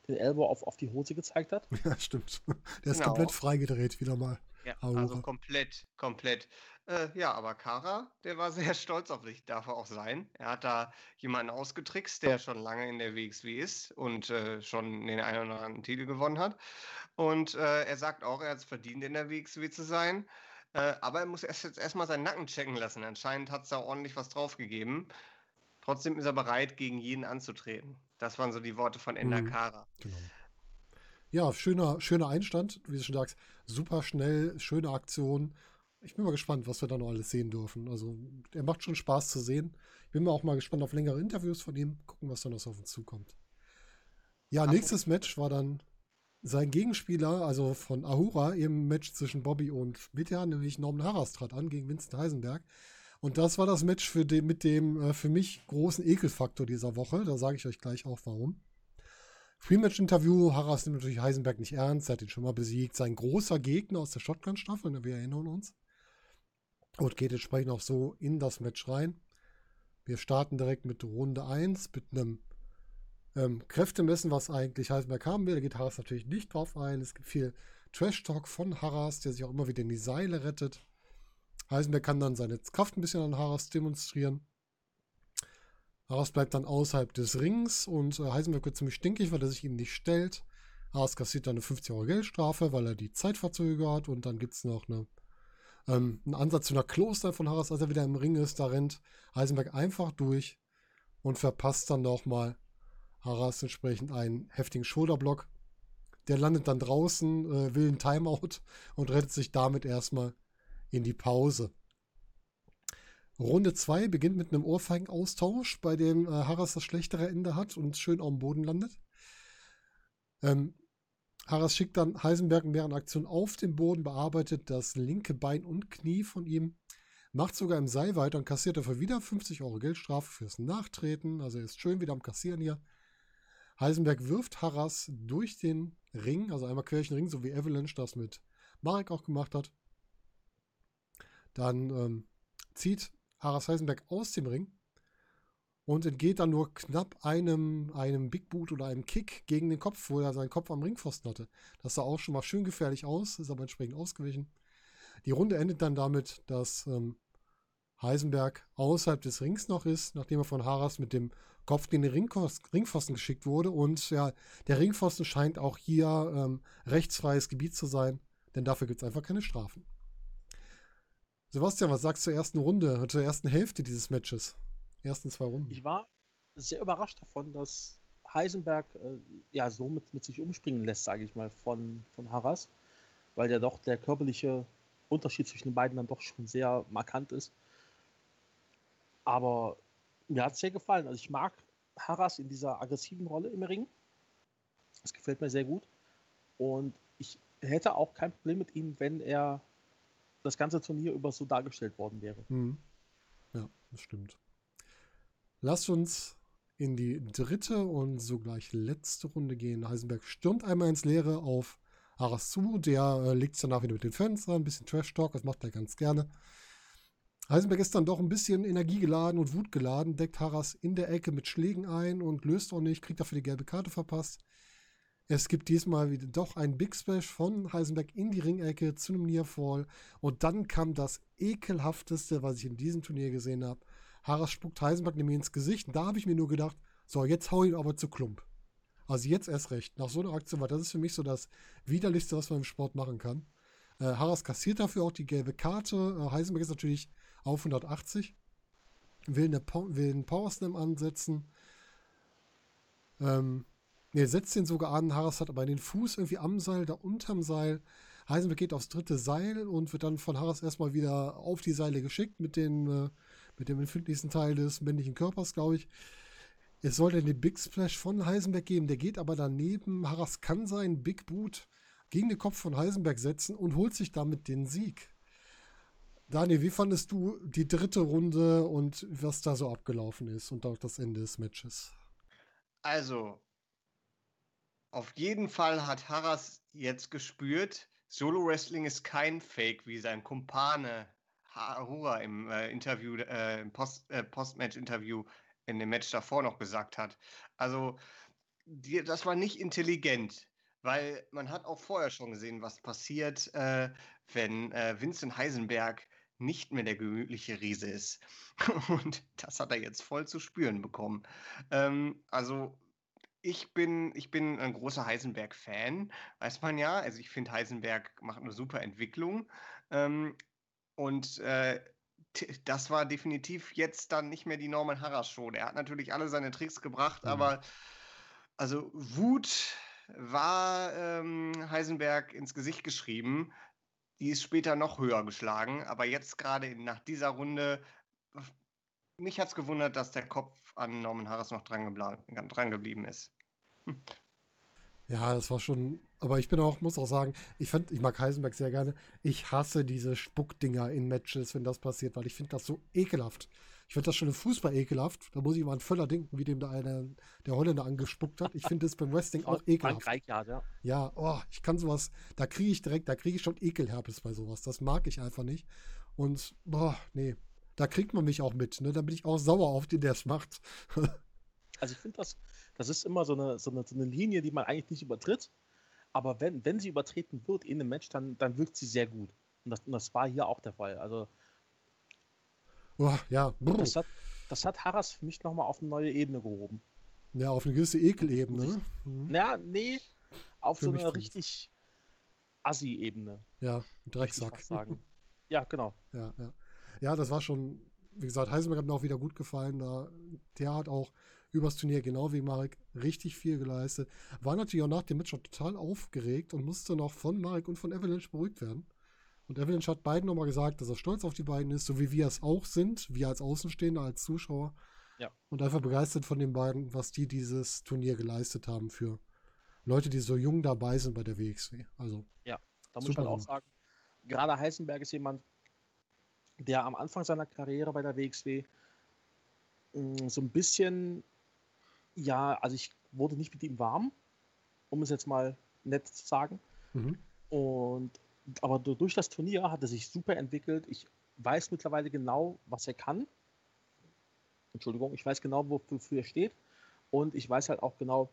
den Elbow auf, auf die Hose gezeigt hat. Ja, stimmt. Der ist genau. komplett freigedreht wieder mal. Ja, also komplett, komplett. Äh, ja, aber Kara, der war sehr stolz auf sich, darf er auch sein. Er hat da jemanden ausgetrickst, der schon lange in der WXW ist und äh, schon den einen oder anderen Titel gewonnen hat. Und äh, er sagt auch, er hat es verdient, in der WXW zu sein. Äh, aber er muss erst jetzt erstmal seinen Nacken checken lassen. Anscheinend hat es da ordentlich was draufgegeben. Trotzdem ist er bereit, gegen jeden anzutreten. Das waren so die Worte von Ender mhm, Kara. Genau. Ja, schöner, schöner Einstand, wie du schon sagst. Super schnell, schöne Aktion. Ich bin mal gespannt, was wir da noch alles sehen dürfen. Also, er macht schon Spaß zu sehen. Ich bin mal auch mal gespannt auf längere Interviews von ihm. Gucken, was da noch auf uns zukommt. Ja, Ach, nächstes Match war dann sein Gegenspieler, also von Ahura, im Match zwischen Bobby und Mitya, nämlich Norman Harras trat an gegen Vincent Heisenberg. Und das war das Match für den, mit dem äh, für mich großen Ekelfaktor dieser Woche. Da sage ich euch gleich auch warum. Pre-Match-Interview, Harras nimmt natürlich Heisenberg nicht ernst, er hat ihn schon mal besiegt. Sein großer Gegner aus der Shotgun-Staffel, ne, wir erinnern uns. Und geht entsprechend auch so in das Match rein. Wir starten direkt mit Runde 1 mit einem ähm, Kräftemessen, was eigentlich Heisenberg haben will. Da geht Harras natürlich nicht drauf ein. Es gibt viel Trash-Talk von Harras, der sich auch immer wieder in die Seile rettet. Heisenberg kann dann seine Kraft ein bisschen an Haras demonstrieren. Haras bleibt dann außerhalb des Rings und äh, Heisenberg wird ziemlich stinkig, weil er sich ihm nicht stellt. Haras kassiert dann eine 50 Euro Geldstrafe, weil er die Zeit verzögert und dann gibt es noch eine, ähm, einen Ansatz zu einer Kloster von Haras, als er wieder im Ring ist. Da rennt Heisenberg einfach durch und verpasst dann nochmal Haras entsprechend einen heftigen Schulterblock. Der landet dann draußen, äh, will einen Timeout und rettet sich damit erstmal in die Pause. Runde 2 beginnt mit einem Ohrfeigenaustausch, bei dem äh, Harras das schlechtere Ende hat und schön auf dem Boden landet. Ähm, Harras schickt dann Heisenberg in deren Aktion auf den Boden, bearbeitet das linke Bein und Knie von ihm, macht sogar im Seil weiter und kassiert dafür wieder 50 Euro Geldstrafe fürs Nachtreten. Also er ist schön wieder am Kassieren hier. Heisenberg wirft Harras durch den Ring, also einmal quer durch den Ring, so wie Avalanche das mit Marek auch gemacht hat. Dann ähm, zieht Haras Heisenberg aus dem Ring und entgeht dann nur knapp einem, einem Big Boot oder einem Kick gegen den Kopf, wo er seinen Kopf am Ringpfosten hatte. Das sah auch schon mal schön gefährlich aus, ist aber entsprechend ausgewichen. Die Runde endet dann damit, dass ähm, Heisenberg außerhalb des Rings noch ist, nachdem er von Haras mit dem Kopf in den Ringpfosten geschickt wurde. Und ja, der Ringpfosten scheint auch hier ähm, rechtsfreies Gebiet zu sein. denn dafür gibt es einfach keine Strafen. Sebastian, was sagst du zur ersten Runde, zur ersten Hälfte dieses Matches? Ersten zwei Runden. Ich war sehr überrascht davon, dass Heisenberg äh, ja so mit, mit sich umspringen lässt, sage ich mal, von, von Harras, weil ja doch der körperliche Unterschied zwischen den beiden dann doch schon sehr markant ist. Aber mir hat es sehr gefallen. Also ich mag Harras in dieser aggressiven Rolle im Ring. Das gefällt mir sehr gut. Und ich hätte auch kein Problem mit ihm, wenn er das ganze Turnier über so dargestellt worden wäre. Mhm. Ja, das stimmt. Lasst uns in die dritte und sogleich letzte Runde gehen. Heisenberg stürmt einmal ins Leere auf Aras zu. Der äh, legt es danach wieder mit den Fans an. Ein bisschen Trash-Talk, das macht er ganz gerne. Heisenberg ist dann doch ein bisschen energiegeladen und wutgeladen, deckt Harras in der Ecke mit Schlägen ein und löst auch nicht, kriegt dafür die gelbe Karte verpasst. Es gibt diesmal wieder doch ein Big Splash von Heisenberg in die Ringecke zu einem Nearfall. Und dann kam das ekelhafteste, was ich in diesem Turnier gesehen habe. Harras spuckt Heisenberg nämlich ins Gesicht. Und da habe ich mir nur gedacht, so, jetzt hau ihn aber zu Klump. Also jetzt erst recht. Nach so einer Aktion, weil das ist für mich so das widerlichste, was man im Sport machen kann. Äh, Harras kassiert dafür auch die gelbe Karte. Äh, Heisenberg ist natürlich auf 180. Will, eine, will einen Power Slam ansetzen. Ähm, er setzt den sogar an. Harras hat aber den Fuß irgendwie am Seil, da unterm Seil. Heisenberg geht aufs dritte Seil und wird dann von Harras erstmal wieder auf die Seile geschickt mit, den, äh, mit dem empfindlichsten Teil des männlichen Körpers, glaube ich. Es sollte den Big Splash von Heisenberg geben, der geht aber daneben. Harras kann seinen Big Boot gegen den Kopf von Heisenberg setzen und holt sich damit den Sieg. Daniel, wie fandest du die dritte Runde und was da so abgelaufen ist und auch das Ende des Matches? Also, auf jeden Fall hat Harras jetzt gespürt, Solo Wrestling ist kein Fake, wie sein Kumpane Harura im äh, Interview, äh, im Post, äh, Postmatch-Interview in dem Match davor noch gesagt hat. Also, die, das war nicht intelligent, weil man hat auch vorher schon gesehen, was passiert, äh, wenn äh, Vincent Heisenberg nicht mehr der gemütliche Riese ist. Und das hat er jetzt voll zu spüren bekommen. Ähm, also ich bin, ich bin ein großer Heisenberg-Fan, weiß man ja. Also ich finde, Heisenberg macht eine super Entwicklung. Ähm, und äh, das war definitiv jetzt dann nicht mehr die Norman Harras Show. Er hat natürlich alle seine Tricks gebracht, mhm. aber also Wut war ähm, Heisenberg ins Gesicht geschrieben. Die ist später noch höher geschlagen, aber jetzt gerade nach dieser Runde, mich hat es gewundert, dass der Kopf an Norman Harris noch dran, dran geblieben ist. Ja, das war schon, aber ich bin auch, muss auch sagen, ich fand, ich mag Heisenberg sehr gerne. Ich hasse diese Spuckdinger in Matches, wenn das passiert, weil ich finde das so ekelhaft. Ich finde das schon im Fußball ekelhaft. Da muss ich mal an Völler denken, wie dem da einer, der Holländer angespuckt hat. Ich finde das beim Wrestling auch ekelhaft. Rijkaard, ja. Ja, oh, ich kann sowas, da kriege ich direkt, da kriege ich schon Ekelherpes bei sowas. Das mag ich einfach nicht. Und, boah, nee, da kriegt man mich auch mit. Ne? Da bin ich auch sauer auf den, der es macht. also ich finde das, das ist immer so eine, so, eine, so eine Linie, die man eigentlich nicht übertritt. Aber wenn, wenn sie übertreten wird in einem Match, dann, dann wirkt sie sehr gut. Und das, und das war hier auch der Fall. Also Oh, ja. Das hat, das hat Harras für mich nochmal auf eine neue Ebene gehoben. Ja, auf eine gewisse Ekelebene. Ne? Mhm. Ja, nee, auf für so eine richtig Assi-Ebene. Ja, Drecksack. Sagen. ja, genau. Ja, ja. Ja, das war schon, wie gesagt, Heisenberg hat mir auch wieder gut gefallen. Da, der hat auch übers Turnier, genau wie Marek, richtig viel geleistet. War natürlich auch nach dem Match schon total aufgeregt und musste noch von Marek und von Avalanche beruhigt werden. Und Avalanche hat beiden nochmal gesagt, dass er stolz auf die beiden ist, so wie wir es auch sind, wir als Außenstehender, als Zuschauer. Ja. Und einfach begeistert von den beiden, was die dieses Turnier geleistet haben für Leute, die so jung dabei sind bei der WXW. Also. Ja, da muss man auch sagen, gerade Heisenberg ist jemand, der am Anfang seiner Karriere bei der WXW mm, so ein bisschen, ja, also ich wurde nicht mit ihm warm, um es jetzt mal nett zu sagen. Mhm. Und aber durch das Turnier hat er sich super entwickelt. Ich weiß mittlerweile genau, was er kann. Entschuldigung, ich weiß genau, wofür er steht. Und ich weiß halt auch genau,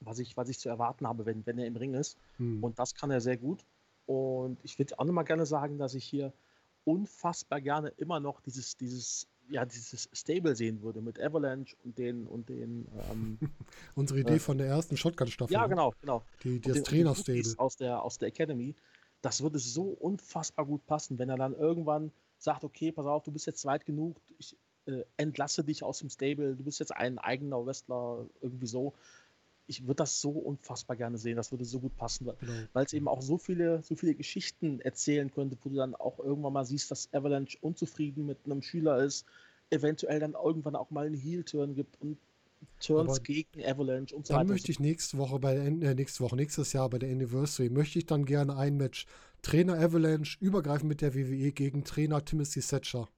was ich, was ich zu erwarten habe, wenn, wenn er im Ring ist. Hm. Und das kann er sehr gut. Und ich würde auch nochmal gerne sagen, dass ich hier unfassbar gerne immer noch dieses, dieses, ja, dieses Stable sehen würde mit Avalanche und den und den. Ähm, Unsere Idee äh, von der ersten Shotgun-Staffel. Ja, ne? genau, genau. Die, die das Trainer-Stable. Aus der, aus der Academy Das würde so unfassbar gut passen, wenn er dann irgendwann sagt, okay, pass auf, du bist jetzt weit genug, ich äh, entlasse dich aus dem Stable, du bist jetzt ein eigener Wrestler, irgendwie so. Ich würde das so unfassbar gerne sehen, das würde so gut passen, genau. weil es eben auch so viele, so viele Geschichten erzählen könnte, wo du dann auch irgendwann mal siehst, dass Avalanche unzufrieden mit einem Schüler ist, eventuell dann irgendwann auch mal einen Heel-Turn gibt und Turns Aber gegen Avalanche und so weiter. Dann möchte ich nächste Woche bei äh, nächste Woche, nächstes Jahr bei der Anniversary, möchte ich dann gerne ein Match Trainer Avalanche übergreifend mit der WWE gegen Trainer Timothy Thatcher.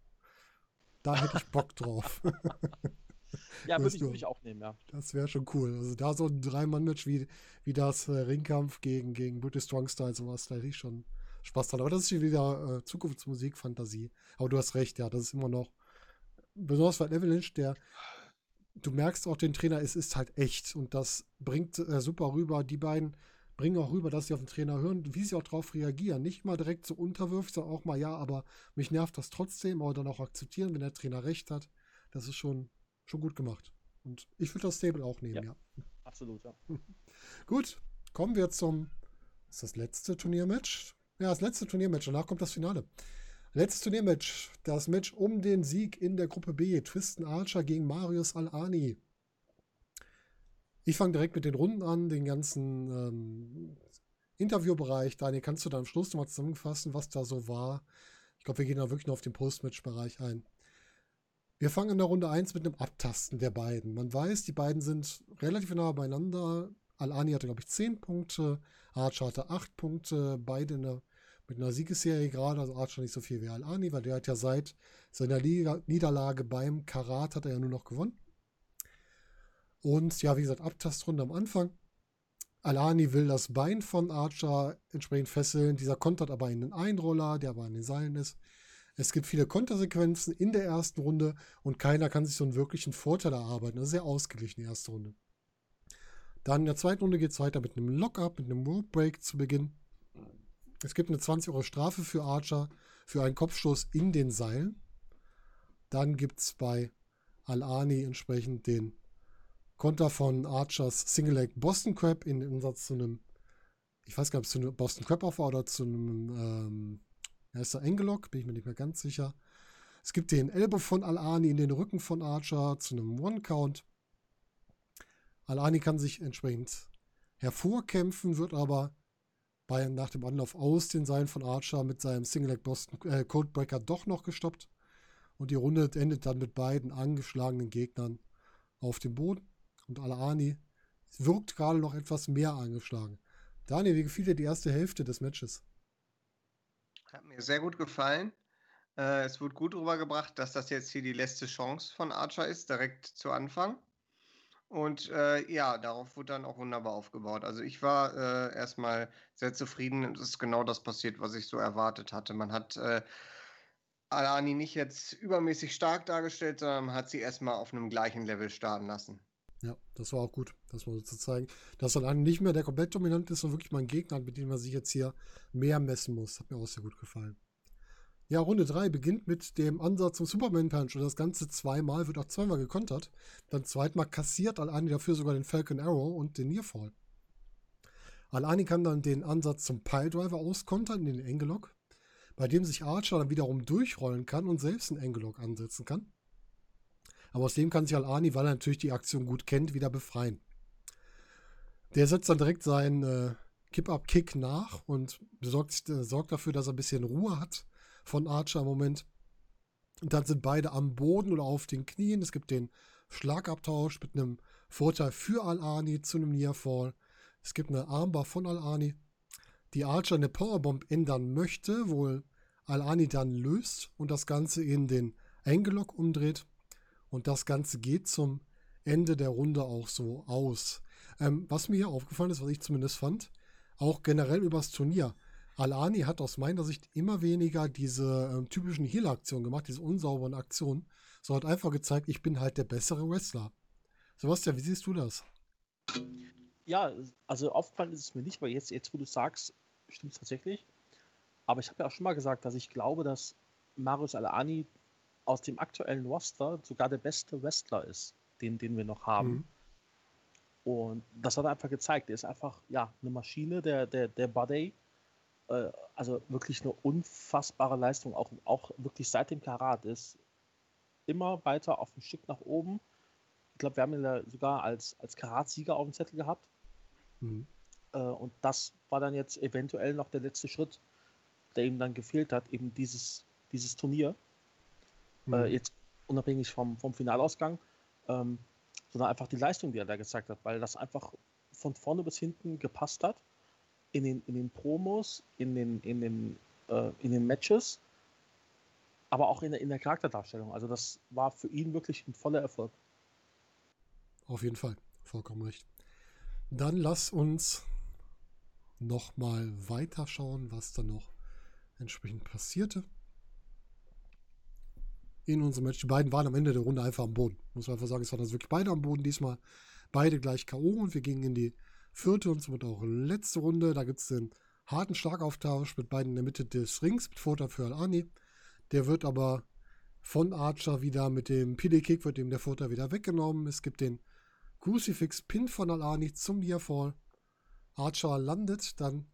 Da hätte ich Bock drauf. ja, würde ich, würd ich, auch nehmen, ja. Das wäre schon cool. Also da so ein Drei-Mann-Match wie, wie das äh, Ringkampf gegen, gegen British Strong Style, sowas, da hätte ich schon Spaß dran. Aber das ist wieder äh, Zukunftsmusik, Fantasie. Aber du hast recht, ja, das ist immer noch, besonders weil Avalanche, der, du merkst auch den Trainer, es ist halt echt und das bringt äh, super rüber. Die beiden bringen auch rüber, dass sie auf den Trainer hören, wie sie auch darauf reagieren. Nicht mal direkt so unterwürfig, sondern auch mal, ja, aber mich nervt das trotzdem, aber dann auch akzeptieren, wenn der Trainer recht hat. Das ist schon, schon gut gemacht. Und ich würde das Stable auch nehmen, ja. ja. Absolut, ja. gut, kommen wir zum, ist das letzte Turniermatch? Ja, das letzte Turniermatch, danach kommt das Finale. Letztes Turniermatch, das Match um den Sieg in der Gruppe B. Tristan Archer gegen Marius Al-Ani. Ich fange direkt mit den Runden an, den ganzen ähm, Interviewbereich. Daniel, kannst du da am Schluss nochmal zusammenfassen, was da so war? Ich glaube, wir gehen da wirklich nur auf den Post-Match-Bereich ein. Wir fangen in der Runde 1 mit einem Abtasten der beiden. Man weiß, die beiden sind relativ nah beieinander. Al-Ani hatte, glaube ich, 10 Punkte, Archer hatte 8 Punkte, beide der, mit einer Siegesserie gerade, also Archer nicht so viel wie Al-Ani, weil der hat ja seit seiner Liga Niederlage beim Karat hat er ja nur noch gewonnen. Und ja, wie gesagt, Abtastrunde am Anfang. Alani will das Bein von Archer entsprechend fesseln. Dieser kontert aber in den Einroller, der aber an den Seilen ist. Es gibt viele Kontersequenzen in der ersten Runde und keiner kann sich so einen wirklichen Vorteil erarbeiten. Das ist sehr ausgeglichen, die erste Runde. Dann in der zweiten Runde geht es weiter mit einem Lock-up, mit einem Rope Break zu Beginn. Es gibt eine 20 Euro Strafe für Archer für einen Kopfstoß in den Seilen. Dann gibt es bei Al-Ani entsprechend den Konter von Archers Single Leg Boston Crab in Ansatz zu einem, ich weiß gar nicht, ob es zu einem Boston Crab war oder zu einem, ähm, ja, ist der Engelock, bin ich mir nicht mehr ganz sicher. Es gibt den Elbow von Al-Ani in den Rücken von Archer zu einem One-Count. Al-Ani kann sich entsprechend hervorkämpfen, wird aber bei, nach dem Anlauf aus den Seilen von Archer mit seinem Single Leg Boston äh, Codebreaker doch noch gestoppt. Und die Runde endet dann mit beiden angeschlagenen Gegnern auf dem Boden und Al-Ani wirkt gerade noch etwas mehr angeschlagen. Daniel, wie gefiel dir die erste Hälfte des Matches? Hat mir sehr gut gefallen. Äh, es wurde gut rübergebracht, dass das jetzt hier die letzte Chance von Archer ist, direkt zu Anfang. Und äh, ja, darauf wurde dann auch wunderbar aufgebaut. Also ich war äh, erstmal sehr zufrieden. Es ist genau das passiert, was ich so erwartet hatte. Man hat äh, Alani nicht jetzt übermäßig stark dargestellt, sondern man hat sie erstmal auf einem gleichen Level starten lassen. Ja, das war auch gut, das mal so zu zeigen. Dass dann nicht mehr der komplett dominant ist, sondern wirklich mal ein Gegner mit dem man sich jetzt hier mehr messen muss. Hat mir auch sehr gut gefallen. Ja, Runde 3 beginnt mit dem Ansatz zum Superman Punch und das Ganze zweimal, wird auch zweimal gekontert. Dann zweitmal kassiert Alani dafür sogar den Falcon Arrow und den Nearfall. Alani kann dann den Ansatz zum Piledriver auskontern den Engelock, bei dem sich Archer dann wiederum durchrollen kann und selbst einen Engelock ansetzen kann. Aber aus dem kann sich Al-Ani, weil er natürlich die Aktion gut kennt, wieder befreien. Der setzt dann direkt seinen äh, Kip-Up-Kick nach und besorgt, äh, sorgt dafür, dass er ein bisschen Ruhe hat von Archer im Moment. Und dann sind beide am Boden oder auf den Knien. Es gibt den Schlagabtausch mit einem Vorteil für Al-Ani zu einem Nearfall. Es gibt eine Armbar von Al-Ani, die Archer eine Powerbomb ändern möchte, wohl Al-Ani dann löst und das Ganze in den Angelock umdreht. Und das Ganze geht zum Ende der Runde auch so aus. Ähm, was mir hier aufgefallen ist, was ich zumindest fand, auch generell übers Turnier. Alani hat aus meiner Sicht immer weniger diese ähm, typischen Heal-Aktionen gemacht, diese unsauberen Aktionen, sondern hat einfach gezeigt, ich bin halt der bessere Wrestler. Sebastian, wie siehst du das? Ja, also aufgefallen ist es mir nicht, weil jetzt, jetzt wo du sagst, stimmt es tatsächlich. Aber ich habe ja auch schon mal gesagt, dass ich glaube, dass Marius Alani aus dem aktuellen Roster sogar der beste Wrestler ist, den, den wir noch haben. Mhm. Und das hat er einfach gezeigt. Er ist einfach ja, eine Maschine, der, der, der Body. äh, also wirklich eine unfassbare Leistung, auch, auch wirklich seit dem Karat ist immer weiter auf dem Stück nach oben. Ich glaube, wir haben ihn ja sogar als, als Karat-Sieger auf dem Zettel gehabt. Mhm. Äh, und das war dann jetzt eventuell noch der letzte Schritt, der ihm dann gefehlt hat, eben dieses, dieses Turnier. Mhm. Äh, jetzt unabhängig vom, vom Finalausgang, ähm, sondern einfach die Leistung, die er da gezeigt hat, weil das einfach von vorne bis hinten gepasst hat. In den, in den Promos, in den, in den, äh, in den Matches, aber auch in der, in der Charakterdarstellung. Also das war für ihn wirklich ein voller Erfolg. Auf jeden Fall, vollkommen recht. Dann lass uns noch mal weiter schauen, was da noch entsprechend passierte. In unserem Match. Die beiden waren am Ende der Runde einfach am Boden. Muss man einfach sagen, es waren also wirklich beide am Boden. Diesmal beide gleich K.O. und wir gingen in die vierte und somit auch letzte Runde. Da gibt es den harten Schlagauftausch mit beiden in der Mitte des Rings mit Vorteil für Al-Ani. Der wird aber von Archer wieder mit dem PD-Kick, wird ihm der Vorteil wieder weggenommen. Es gibt den Crucifix-Pin von Al-Ani zum Nearfall. Archer landet dann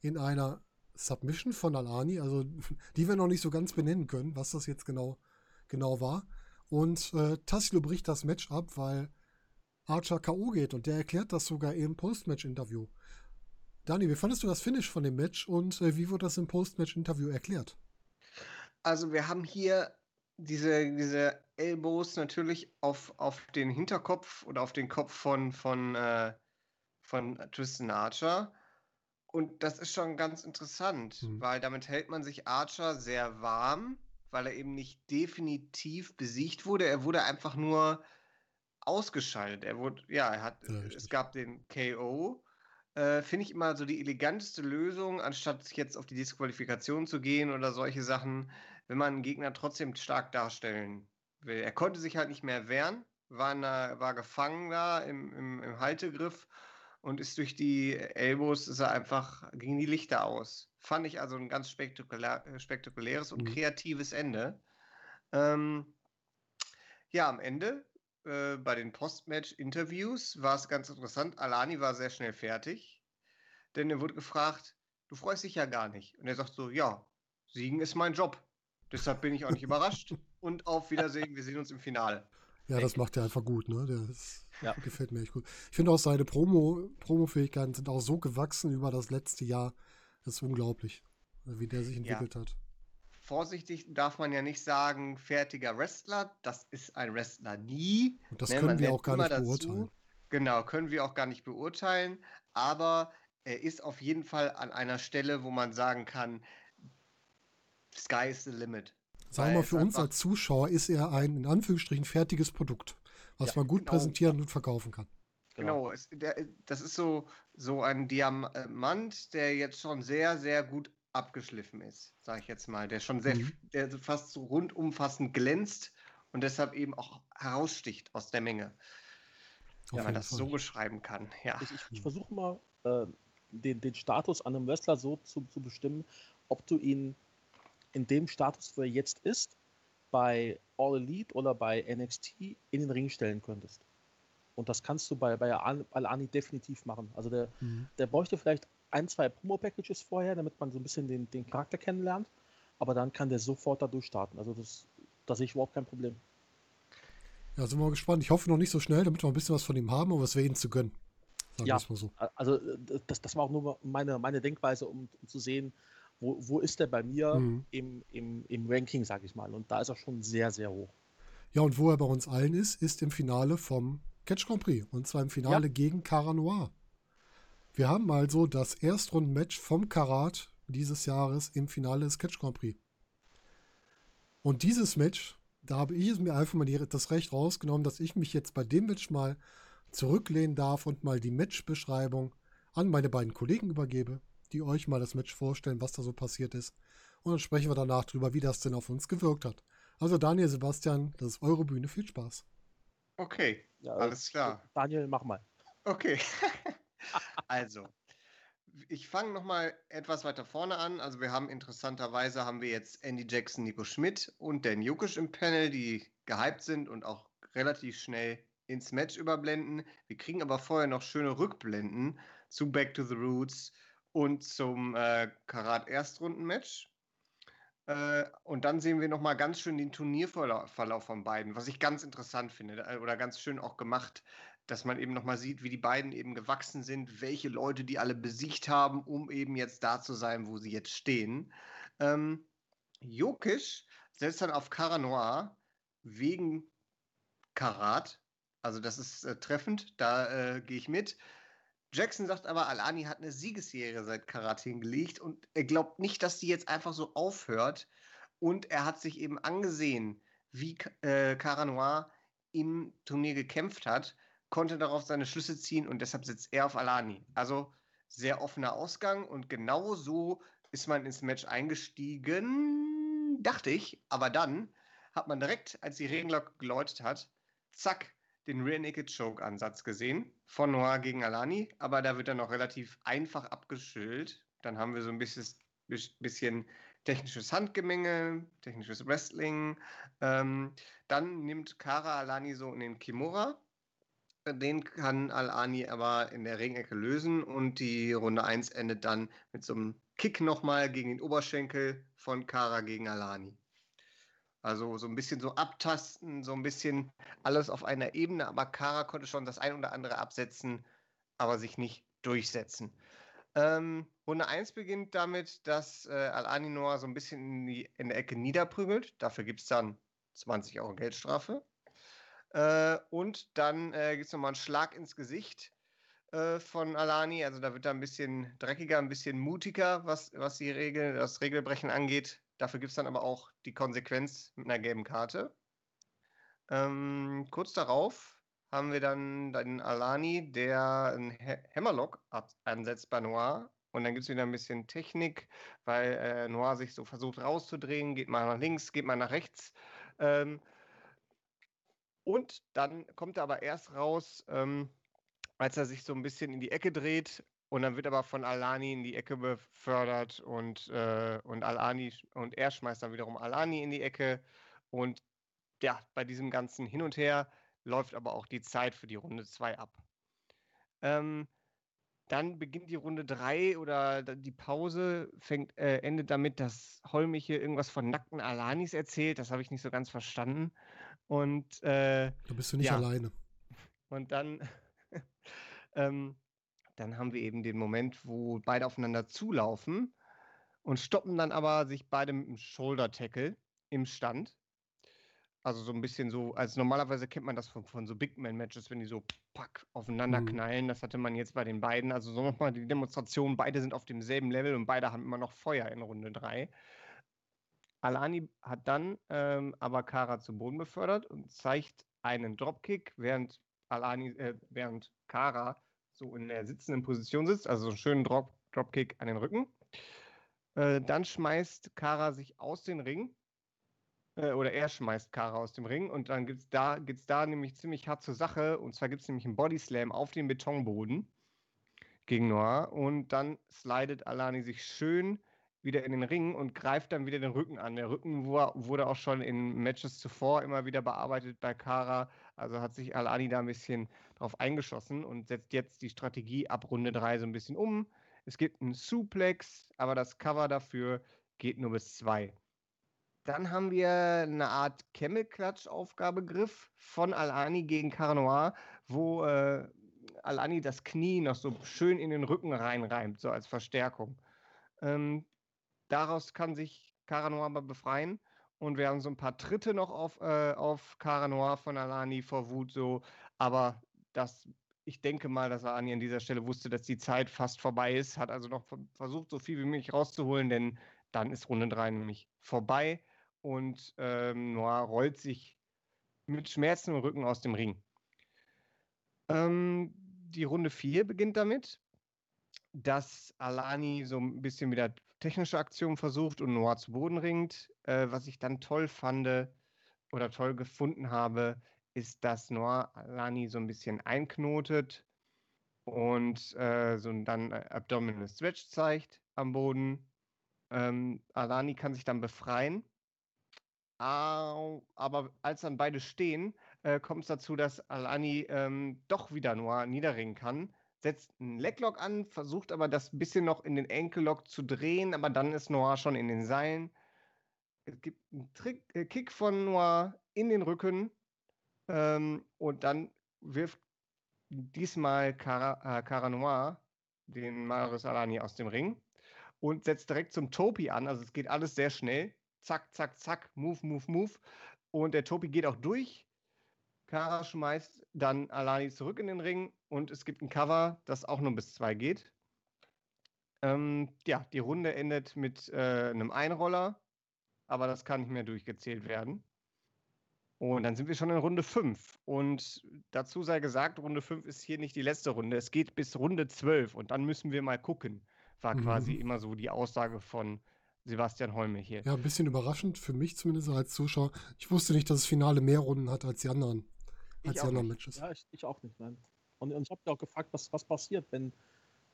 in einer Submission von Al-Ani, also die wir noch nicht so ganz benennen können, was das jetzt genau, genau war. Und äh, Tassilo bricht das Match ab, weil Archer K.O. geht und der erklärt das sogar im Post-Match-Interview. Dani, wie fandest du das Finish von dem Match und äh, wie wurde das im Post-Match-Interview erklärt? Also wir haben hier diese, diese Elbows natürlich auf, auf den Hinterkopf oder auf den Kopf von, von, äh, von Tristan Archer. Und das ist schon ganz interessant, mhm. weil damit hält man sich Archer sehr warm, weil er eben nicht definitiv besiegt wurde. Er wurde einfach nur ausgeschaltet. Er wurde, ja, er hat, ja, es gab den KO äh, finde ich immer so die eleganteste Lösung, anstatt jetzt auf die Disqualifikation zu gehen oder solche Sachen, wenn man einen Gegner trotzdem stark darstellen will. Er konnte sich halt nicht mehr wehren, war, einer, war gefangen da im, im, im Haltegriff und ist durch die Elbows ist er einfach gegen die Lichter aus. Fand ich also ein ganz spektakulär, äh, spektakuläres und mhm. kreatives Ende. Ähm, ja, am Ende äh, bei den Postmatch-Interviews war es ganz interessant. Alani war sehr schnell fertig, denn er wurde gefragt, du freust dich ja gar nicht. Und er sagt so, ja, Siegen ist mein Job. Deshalb bin ich auch nicht überrascht. Und auf Wiedersehen, wir sehen uns im Finale. Ja, das macht er einfach gut, ne? Das ja. gefällt mir echt gut. Ich finde auch seine Promo, Promo-Fähigkeiten sind auch so gewachsen über das letzte Jahr. Das ist unglaublich, wie der sich entwickelt ja. hat vorsichtig darf man ja nicht sagen, fertiger Wrestler. Das ist ein Wrestler nie. Und das ne, können wir auch gar nicht dazu. beurteilen. Genau, können wir auch gar nicht beurteilen. Aber er ist auf jeden Fall an einer Stelle, wo man sagen kann, Sky is the limit. Sagen wir mal, für uns als Zuschauer ist er ein in Anführungsstrichen fertiges Produkt, was ja, man gut genau. präsentieren und verkaufen kann. Genau, genau es, der, das ist so, so ein Diamant, der jetzt schon sehr, sehr gut abgeschliffen ist, sage ich jetzt mal, der schon sehr, mhm. der fast so rundumfassend glänzt und deshalb eben auch heraussticht aus der Menge. Auf wenn man das Fall. so beschreiben kann, ja. Ich, ich, ich versuche mal, äh, den, den Status an einem Wrestler so zu, zu bestimmen, ob du ihn in dem Status, wo er jetzt ist, bei All Elite oder bei NXT in den Ring stellen könntest. Und das kannst du bei, bei Al-Ani definitiv machen. Also der, mhm. der bräuchte vielleicht ein, zwei Promo-Packages vorher, damit man so ein bisschen den, den Charakter kennenlernt. Aber dann kann der sofort da durchstarten. Also das, da sehe ich überhaupt kein Problem. Ja, sind wir mal gespannt. Ich hoffe noch nicht so schnell, damit wir ein bisschen was von ihm haben, aber es wäre ihnen zu gönnen. Sagen ja, so. also das, das war auch nur meine, meine Denkweise, um, um zu sehen, wo, wo ist der bei mir mhm. im, im, im Ranking, sage ich mal. Und da ist er schon sehr, sehr hoch. Ja, und wo er bei uns allen ist, ist im Finale vom Catch Grand Prix. Und zwar im Finale ja. gegen Cara Noir. Wir haben also das Erstrundenmatch vom Karat dieses Jahres im Finale des Catch Grand Prix. Und dieses Match, da habe ich mir einfach mal das Recht rausgenommen, dass ich mich jetzt bei dem Match mal zurücklehnen darf und mal die Matchbeschreibung an meine beiden Kollegen übergebe, die euch mal das Match vorstellen, was da so passiert ist. Und dann sprechen wir danach drüber, wie das denn auf uns gewirkt hat. Also Daniel, Sebastian, das ist eure Bühne. Viel Spaß. Okay, ja, alles klar. Daniel, mach mal. Okay. Also, ich fange nochmal etwas weiter vorne an. Also wir haben interessanterweise haben wir jetzt Andy Jackson, Nico Schmidt und Dan Jukic im Panel, die gehypt sind und auch relativ schnell ins Match überblenden. Wir kriegen aber vorher noch schöne Rückblenden zu Back to the Roots und zum äh, Karat-Erstrundenmatch. Äh, und dann sehen wir nochmal ganz schön den Turnierverlauf von beiden, was ich ganz interessant finde äh, oder ganz schön auch gemacht, dass man eben nochmal sieht, wie die beiden eben gewachsen sind, welche Leute die alle besiegt haben, um eben jetzt da zu sein, wo sie jetzt stehen. Ähm, Jokic setzt dann auf Cara Noir wegen Karat. Also das ist äh, treffend, da äh, gehe ich mit. Jackson sagt aber, Alani hat eine Siegesserie seit Karat hingelegt und er glaubt nicht, dass die jetzt einfach so aufhört. Und er hat sich eben angesehen, wie äh, Cara Noir im Turnier gekämpft hat, konnte darauf seine Schlüsse ziehen und deshalb sitzt er auf Alani. Also sehr offener Ausgang und genau so ist man ins Match eingestiegen, dachte ich. Aber dann hat man direkt, als die Regenglocke geläutet hat, zack, den Rear Naked Choke Ansatz gesehen von Noir gegen Alani, aber da wird er noch relativ einfach abgeschüttelt. Dann haben wir so ein bisschen, bisschen technisches Handgemenge, technisches Wrestling. Ähm, dann nimmt Kara Alani so in den Kimura. Den kann Alani aber in der Ringecke lösen und die Runde 1 endet dann mit so einem Kick nochmal gegen den Oberschenkel von Kara gegen Alani. Also so ein bisschen so abtasten, so ein bisschen alles auf einer Ebene, aber Kara konnte schon das ein oder andere absetzen, aber sich nicht durchsetzen. Ähm, Runde 1 beginnt damit, dass äh, Al-Ani Noah so ein bisschen in, die, in der Ecke niederprügelt. Dafür gibt es dann 20 Euro Geldstrafe. Äh, und dann äh, gibt es nochmal einen Schlag ins Gesicht äh, von Alani. Also da wird er ein bisschen dreckiger, ein bisschen mutiger, was, was die Regel, das Regelbrechen angeht. Dafür gibt es dann aber auch die Konsequenz mit einer gelben Karte. Ähm, kurz darauf haben wir dann den Alani, der einen Hammerlock ansetzt bei Noir. Und dann gibt es wieder ein bisschen Technik, weil äh, Noir sich so versucht rauszudrehen, geht mal nach links, geht mal nach rechts. Ähm, und dann kommt er aber erst raus, ähm, als er sich so ein bisschen in die Ecke dreht und dann wird aber von Alani in die Ecke befördert und, äh, und Alani und er schmeißt dann wiederum Alani in die Ecke. Und ja, bei diesem ganzen Hin und Her läuft aber auch die Zeit für die Runde 2 ab. Ähm, dann beginnt die Runde 3 oder die Pause fängt, äh, endet damit, dass Holmiche irgendwas von nackten Alanis erzählt. Das habe ich nicht so ganz verstanden. Und äh, da bist du nicht ja. alleine. Und dann ähm, dann haben wir eben den Moment, wo beide aufeinander zulaufen und stoppen dann aber sich beide mit dem Shoulder-Tackle im Stand. Also so ein bisschen so, als normalerweise kennt man das von, von so Big Man-Matches, wenn die so pack aufeinander mhm. knallen. Das hatte man jetzt bei den beiden. Also so nochmal die Demonstration, beide sind auf demselben Level und beide haben immer noch Feuer in Runde 3. Alani hat dann ähm, aber Kara zu Boden befördert und zeigt einen Dropkick, während Alani, äh, während Kara so in der sitzenden Position sitzt, also so einen schönen Drop, Dropkick an den Rücken. Äh, dann schmeißt Kara sich aus dem Ring. Äh, oder er schmeißt Kara aus dem Ring und dann geht es da, geht's da nämlich ziemlich hart zur Sache. Und zwar gibt es nämlich einen Bodyslam auf den Betonboden gegen Noir. Und dann slidet Alani sich schön wieder in den Ring und greift dann wieder den Rücken an. Der Rücken wurde auch schon in Matches zuvor immer wieder bearbeitet bei Kara. Also hat sich Alani da ein bisschen drauf eingeschossen und setzt jetzt die Strategie ab Runde 3 so ein bisschen um. Es gibt einen Suplex, aber das Cover dafür geht nur bis 2. Dann haben wir eine Art Camel-Clutch-Aufgabegriff von Alani gegen Caranoir, wo äh, Alani das Knie noch so schön in den Rücken reinreimt, so als Verstärkung. Ähm, Daraus kann sich Cara aber befreien. Und wir haben so ein paar Tritte noch auf, äh, auf Cara von Alani vor Wut, so. Aber das, ich denke mal, dass Alani an dieser Stelle wusste, dass die Zeit fast vorbei ist, hat also noch versucht, so viel wie möglich rauszuholen, denn dann ist Runde 3 nämlich vorbei und ähm, Noir rollt sich mit Schmerzen im Rücken aus dem Ring. Ähm, die Runde 4 beginnt damit, dass Alani so ein bisschen wieder technische Aktion versucht und Noah zu Boden ringt. Äh, was ich dann toll fand oder toll gefunden habe, ist, dass Noah Alani so ein bisschen einknotet und äh, so dann äh, Abdominal Stretch zeigt am Boden. Ähm, Alani kann sich dann befreien. aber als dann beide stehen, äh, kommt es dazu, dass Alani ähm, doch wieder Noah niederringen kann setzt einen Leglock an, versucht aber das bisschen noch in den Enkellock zu drehen, aber dann ist Noir schon in den Seilen. Es gibt einen Trick, äh, Kick von Noir in den Rücken ähm, und dann wirft diesmal Cara, äh, Cara Noir den Marius Alani aus dem Ring und setzt direkt zum Topi an. Also es geht alles sehr schnell. Zack, zack, zack, move, move, move. Und der Topi geht auch durch. Kara schmeißt dann Alani zurück in den Ring und es gibt ein Cover, das auch nur bis zwei geht. Ähm, ja, die Runde endet mit äh, einem Einroller, aber das kann nicht mehr durchgezählt werden. Und dann sind wir schon in Runde 5. Und dazu sei gesagt, Runde 5 ist hier nicht die letzte Runde. Es geht bis Runde 12 und dann müssen wir mal gucken. War mhm. quasi immer so die Aussage von Sebastian Holme hier. Ja, ein bisschen überraschend für mich zumindest als Zuschauer. Ich wusste nicht, dass das Finale mehr Runden hat als die anderen, als die anderen Matches. Ja, ich, ich, auch nicht, nein. Und, und ich habe mir auch gefragt, was, was passiert, wenn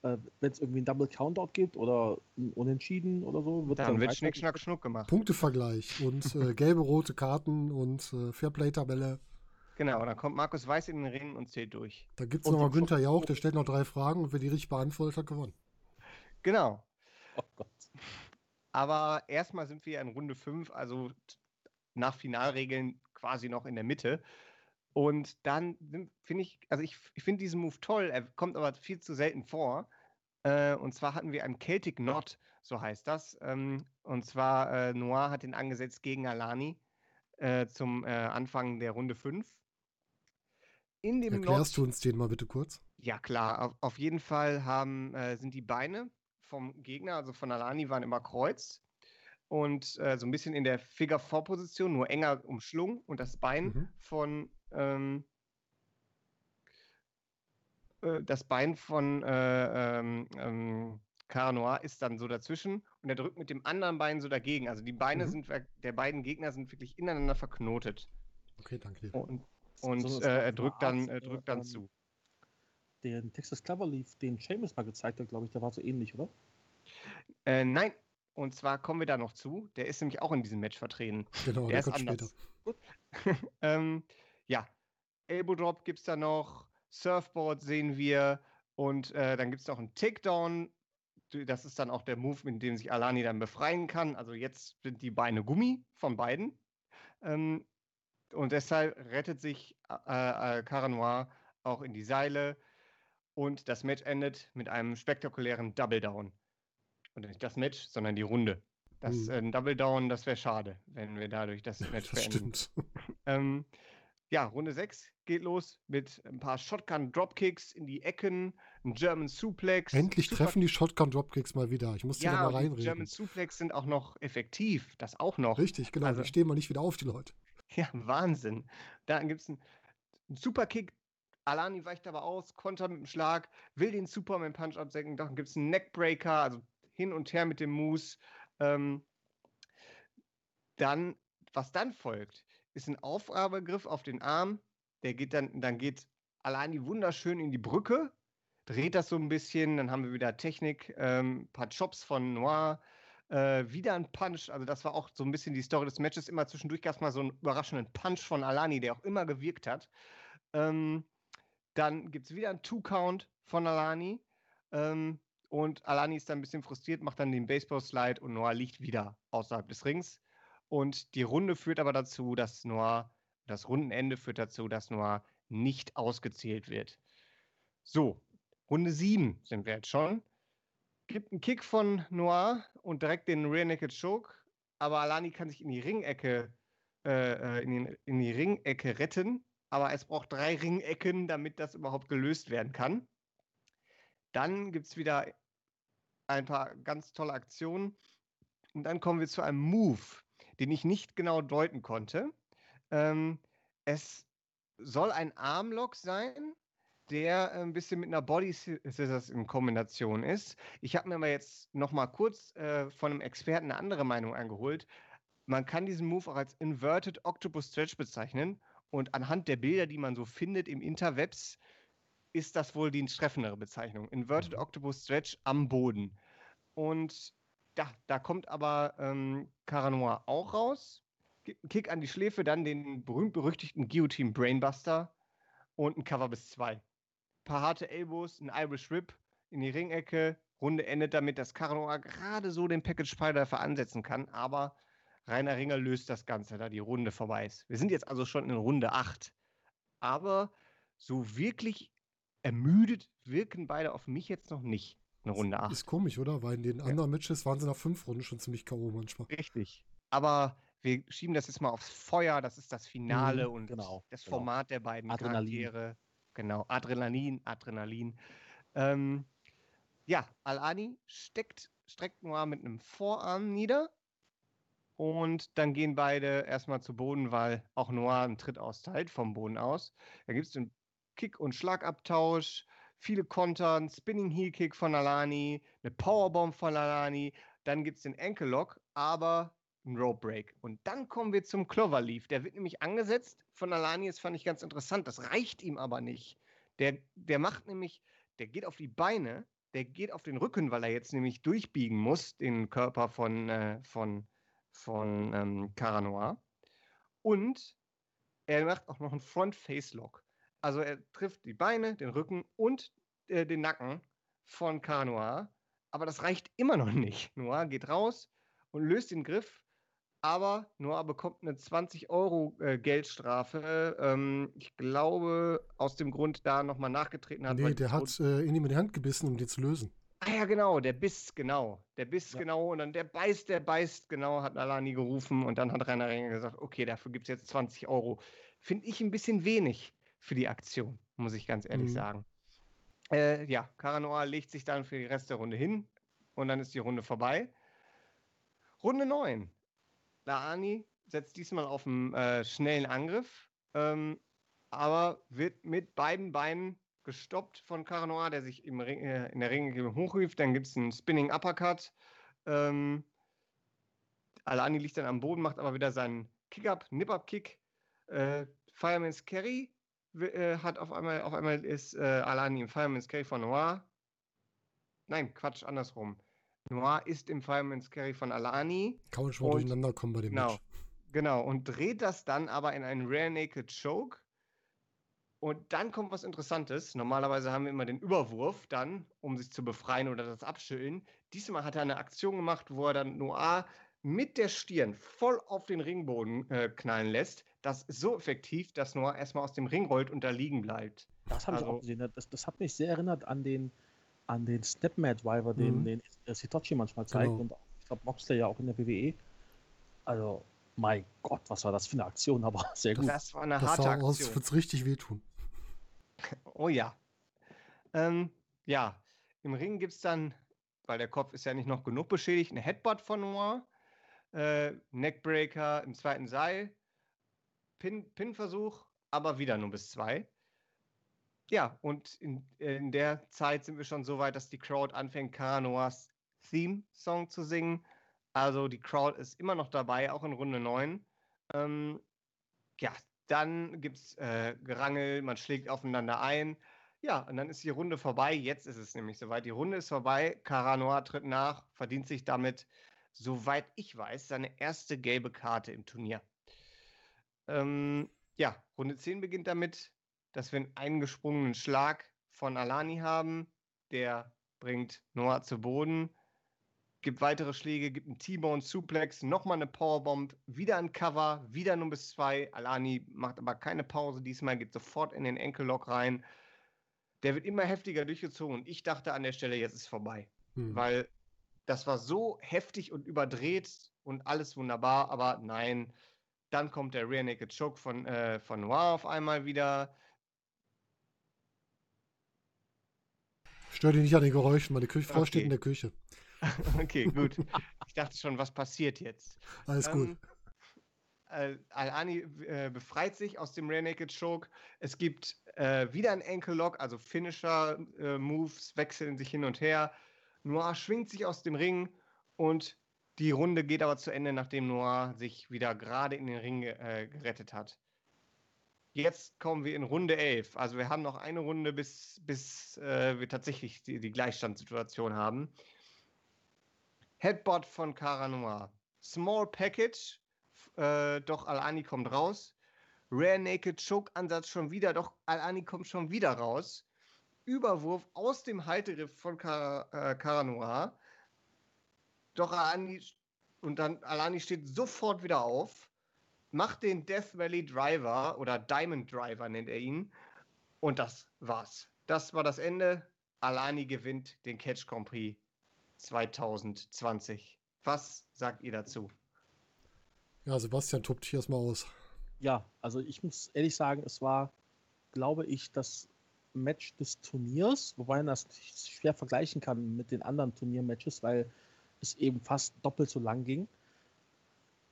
äh, es irgendwie ein Double Countout gibt oder ein Unentschieden oder so. Wird dann, dann wird Schnick, Schnack, Schnuck gemacht. Punktevergleich und äh, gelbe, rote Karten und äh, Fairplay-Tabelle. Genau, dann kommt Markus Weiß in den Ring und zählt durch. Da gibt es nochmal Günther Jauch, der stellt noch drei Fragen und wer die richtig beantwortet hat, gewonnen. Genau. Oh Gott. Aber erstmal sind wir in Runde 5, also nach Finalregeln quasi noch in der Mitte. Und dann finde ich, also ich, ich finde diesen Move toll, er kommt aber viel zu selten vor. Äh, und zwar hatten wir einen Celtic Knot, so heißt das. Ähm, und zwar äh, Noir hat den angesetzt gegen Alani äh, zum äh, Anfang der Runde 5. In dem Erklärst Knot, du uns den mal bitte kurz? Ja, klar. Auf, auf jeden Fall haben, äh, sind die Beine vom Gegner, also von Alani, waren immer kreuz und äh, so ein bisschen in der Figure-4-Position, nur enger umschlungen und das Bein mhm. von ähm, äh, das Bein von äh, ähm, ähm, Caranoir ist dann so dazwischen und er drückt mit dem anderen Bein so dagegen. Also die Beine mhm. sind der beiden Gegner sind wirklich ineinander verknotet. Okay, danke dir. Und, und so, äh, er drückt dann, er drückt dann zu. Den Texas Cloverleaf, den Seamus mal gezeigt hat, glaube ich, der war so ähnlich, oder? Äh, nein, und zwar kommen wir da noch zu. Der ist nämlich auch in diesem Match vertreten. Genau, der, der ist anders. ähm, ja, Elbow Drop gibt es da noch, Surfboard sehen wir und äh, dann gibt es noch einen Takedown. Das ist dann auch der Move, mit dem sich Alani dann befreien kann. Also jetzt sind die Beine Gummi von beiden. Ähm, und deshalb rettet sich äh, äh, Cara Noir auch in die Seile. Und das Match endet mit einem spektakulären Double Down. Und nicht das Match, sondern die Runde. Das hm. äh, Double Down, das wäre schade, wenn wir dadurch das Match das beenden. Stimmt. ähm, ja, Runde 6 geht los mit ein paar Shotgun-Dropkicks in die Ecken, ein German Suplex. Endlich Super treffen die Shotgun-Dropkicks mal wieder. Ich muss ja, da mal reinreden. German Suplex sind auch noch effektiv. Das auch noch. Richtig, genau. Also, die stehen mal nicht wieder auf, die Leute. Ja, Wahnsinn. Dann gibt es einen, einen Superkick. Alani weicht aber aus, kontert mit dem Schlag, will den Superman-Punch absenken. Dann gibt es einen Neckbreaker, also hin und her mit dem Moose. Ähm, dann, was dann folgt, ist ein Aufgabegriff auf den Arm. Der geht dann, dann geht die wunderschön in die Brücke, dreht das so ein bisschen, dann haben wir wieder Technik, ähm, paar Chops von Noir, äh, wieder ein Punch. Also das war auch so ein bisschen die Story des Matches. Immer zwischendurch gab es mal so einen überraschenden Punch von Alani, der auch immer gewirkt hat. Ähm, dann gibt es wieder einen Two-Count von Alani. Ähm, und Alani ist dann ein bisschen frustriert, macht dann den Baseball-Slide und Noah liegt wieder außerhalb des Rings. Und die Runde führt aber dazu, dass Noir, das Rundenende führt dazu, dass Noir nicht ausgezählt wird. So, Runde 7 sind wir jetzt schon. Gibt einen Kick von Noir und direkt den Rear Naked Choke, aber Alani kann sich in die Ringecke, äh, äh, in, den, in die Ringecke retten, aber es braucht drei Ringecken, damit das überhaupt gelöst werden kann. Dann gibt es wieder ein paar ganz tolle Aktionen. Und dann kommen wir zu einem Move, den ich nicht genau deuten konnte. Ähm, es soll ein Armlock sein, der ein bisschen mit einer Body Scissors in Kombination ist. Ich habe mir aber jetzt noch mal kurz äh, von einem Experten eine andere Meinung eingeholt. Man kann diesen Move auch als Inverted Octopus Stretch bezeichnen und anhand der Bilder, die man so findet im Interwebs, ist das wohl die treffendere Bezeichnung. Inverted mhm. Octopus Stretch am Boden. Und ja, da kommt aber ähm, Caranoir auch raus. Gibt einen Kick an die Schläfe, dann den berühmt-berüchtigten Guillotine Brainbuster und ein Cover bis zwei. paar harte Elbows, ein Irish Whip in die Ringecke. Runde endet damit, dass Caranoa gerade so den Package Spider ansetzen kann, aber Rainer Ringer löst das Ganze, da die Runde vorbei ist. Wir sind jetzt also schon in Runde 8. Aber so wirklich ermüdet wirken beide auf mich jetzt noch nicht. Eine Runde 8. Ist komisch, oder? Weil in den anderen Matches waren sie nach fünf Runden schon ziemlich K.O. manchmal. Richtig. Aber wir schieben das jetzt mal aufs Feuer. Das ist das Finale mhm, und genau, das genau. Format der beiden Adrenalin. Charaktere. Genau, Adrenalin, Adrenalin. Ähm, ja, Alani steckt, streckt Noir mit einem Vorarm nieder. Und dann gehen beide erstmal zu Boden, weil auch Noir einen Tritt austeilt vom Boden aus. Da gibt es einen Kick- und Schlagabtausch, viele Kontern, Spinning Heel Kick von Alani, eine Powerbomb von Alani. Dann gibt es den Ankle Lock, aber ein Rope Break. Und dann kommen wir zum Cloverleaf. Der wird nämlich angesetzt von Alani. Das fand ich ganz interessant. Das reicht ihm aber nicht. Der, der macht nämlich, der geht auf die Beine, der geht auf den Rücken, weil er jetzt nämlich durchbiegen muss, den Körper von, äh, von von ähm, Caranoir. Und er macht auch noch einen Front-Face-Lock. Also er trifft die Beine, den Rücken und äh, den Nacken von Caranoir. Aber das reicht immer noch nicht. Noir geht raus und löst den Griff. Aber Noir bekommt eine 20 Euro äh, Geldstrafe. Ähm, ich glaube, aus dem Grund, da nochmal nachgetreten hat. Nee, der hat äh, ihn in die Hand gebissen, um die zu lösen. Ah ja, genau, der Biss, genau. Der Biss, ja. genau. Und dann der beißt, der beißt, genau, hat Alani gerufen. Und dann hat Rainer Renger gesagt, okay, dafür gibt es jetzt 20 Euro. Finde ich ein bisschen wenig für die Aktion, muss ich ganz ehrlich mhm. sagen. Äh, ja, Caranoa legt sich dann für die Rest der Runde hin. Und dann ist die Runde vorbei. Runde 9. Laani setzt diesmal auf einen äh, schnellen Angriff, ähm, aber wird mit beiden Beinen gestoppt von Caranoa, der sich im Ring, äh, in der Ringe hochrief. Dann gibt es einen Spinning Uppercut. Ähm, Alani liegt dann am Boden, macht aber wieder seinen Kick-Up, Nip-Up-Kick. Äh, Fireman's Carry äh, hat auf einmal, auf einmal ist äh, Alani im Fireman's Carry von Noir. Nein, Quatsch, andersrum. Noir ist im Fireman's Carry von Alani. Kann man schon mal durcheinander kommen bei dem genau, Match. Genau, und dreht das dann aber in einen Rare Naked Choke und dann kommt was Interessantes. Normalerweise haben wir immer den Überwurf dann, um sich zu befreien oder das Abschütteln. Diesmal hat er eine Aktion gemacht, wo er dann Noah mit der Stirn voll auf den Ringboden äh, knallen lässt. Das ist so effektiv, dass Noah erstmal aus dem Ring rollt und da liegen bleibt. Das habe also, ich auch gesehen. Das, das, hat mich sehr erinnert an den, an den Stepmad-Driver, den, mhm. den Sitochi manchmal zeigt. Genau. Und ich glaube, Moxley ja auch in der WWE. Also mein Gott, was war das für eine Aktion, aber sehr gut. Das war eine das harte sah Aktion. Aus, wird es richtig wehtun. Oh ja. Ähm, ja, im Ring gibt es dann, weil der Kopf ist ja nicht noch genug beschädigt, eine Headbutt von Noir, äh, Neckbreaker im zweiten Seil, Pin-Versuch, aber wieder nur bis zwei. Ja, und in, in der Zeit sind wir schon so weit, dass die Crowd anfängt, Caranoas Theme-Song zu singen. Also die Crowd ist immer noch dabei, auch in Runde 9. Ähm, ja, dann gibt es äh, Gerangel, man schlägt aufeinander ein. Ja, und dann ist die Runde vorbei. Jetzt ist es nämlich soweit. Die Runde ist vorbei. Caranoa tritt nach, verdient sich damit, soweit ich weiß, seine erste gelbe Karte im Turnier. Ähm, ja, Runde 10 beginnt damit, dass wir einen eingesprungenen Schlag von Alani haben. Der bringt Noah zu Boden gibt weitere Schläge, gibt einen T-Bone Suplex, nochmal eine Powerbomb, wieder ein Cover, wieder nur bis zwei. Alani macht aber keine Pause diesmal, geht sofort in den Enkellock rein. Der wird immer heftiger durchgezogen und ich dachte an der Stelle, jetzt ist vorbei. Hm. Weil das war so heftig und überdreht und alles wunderbar, aber nein. Dann kommt der Rear Naked Choke von, äh, von Noir auf einmal wieder. Stör dich nicht an den Geräuschen, meine Küchenfrau okay. steht in der Küche. okay, gut. Ich dachte schon, was passiert jetzt? Alles ähm, gut. Äh, Al-Ani äh, befreit sich aus dem Rear Naked Choke. Es gibt äh, wieder ein Ankle Lock, also Finisher-Moves äh, wechseln sich hin und her. Noir schwingt sich aus dem Ring und die Runde geht aber zu Ende, nachdem Noir sich wieder gerade in den Ring äh, gerettet hat. Jetzt kommen wir in Runde 11. Also wir haben noch eine Runde, bis, bis äh, wir tatsächlich die, die Gleichstandssituation haben. Headbutt von Cara Noir. Small Package, äh, doch Alani kommt raus. Rare Naked Choke Ansatz schon wieder, doch Alani kommt schon wieder raus. Überwurf aus dem Halteriff von Car äh, Caranoir. Doch Alani und dann Alani steht sofort wieder auf, macht den Death Valley Driver oder Diamond Driver nennt er ihn. Und das war's. Das war das Ende. Alani gewinnt den Catch Grand Prix 2020. Was sagt ihr dazu? Ja, Sebastian tobt hier erstmal aus. Ja, also ich muss ehrlich sagen, es war, glaube ich, das Match des Turniers, wobei man das schwer vergleichen kann mit den anderen Turniermatches, weil es eben fast doppelt so lang ging.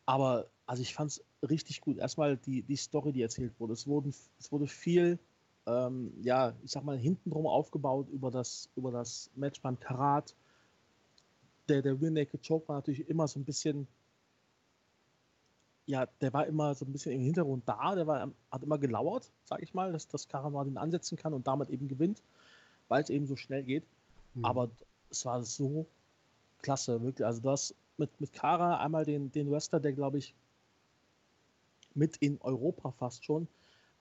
Aber also ich fand es richtig gut. Erstmal die, die Story, die erzählt wurde. Es, wurden, es wurde viel, ähm, ja, ich sag mal, hintenrum aufgebaut über das, über das Match beim Karat. Der, der Real Naked Choke war natürlich immer so ein bisschen, ja, der war immer so ein bisschen im Hintergrund da. Der war, hat immer gelauert, sag ich mal, dass das Karat ihn ansetzen kann und damit eben gewinnt, weil es eben so schnell geht. Mhm. Aber es war so klasse, wirklich. Also du hast mit, mit Kara einmal den, den Wrestler, der, glaube ich, mit in Europa fast schon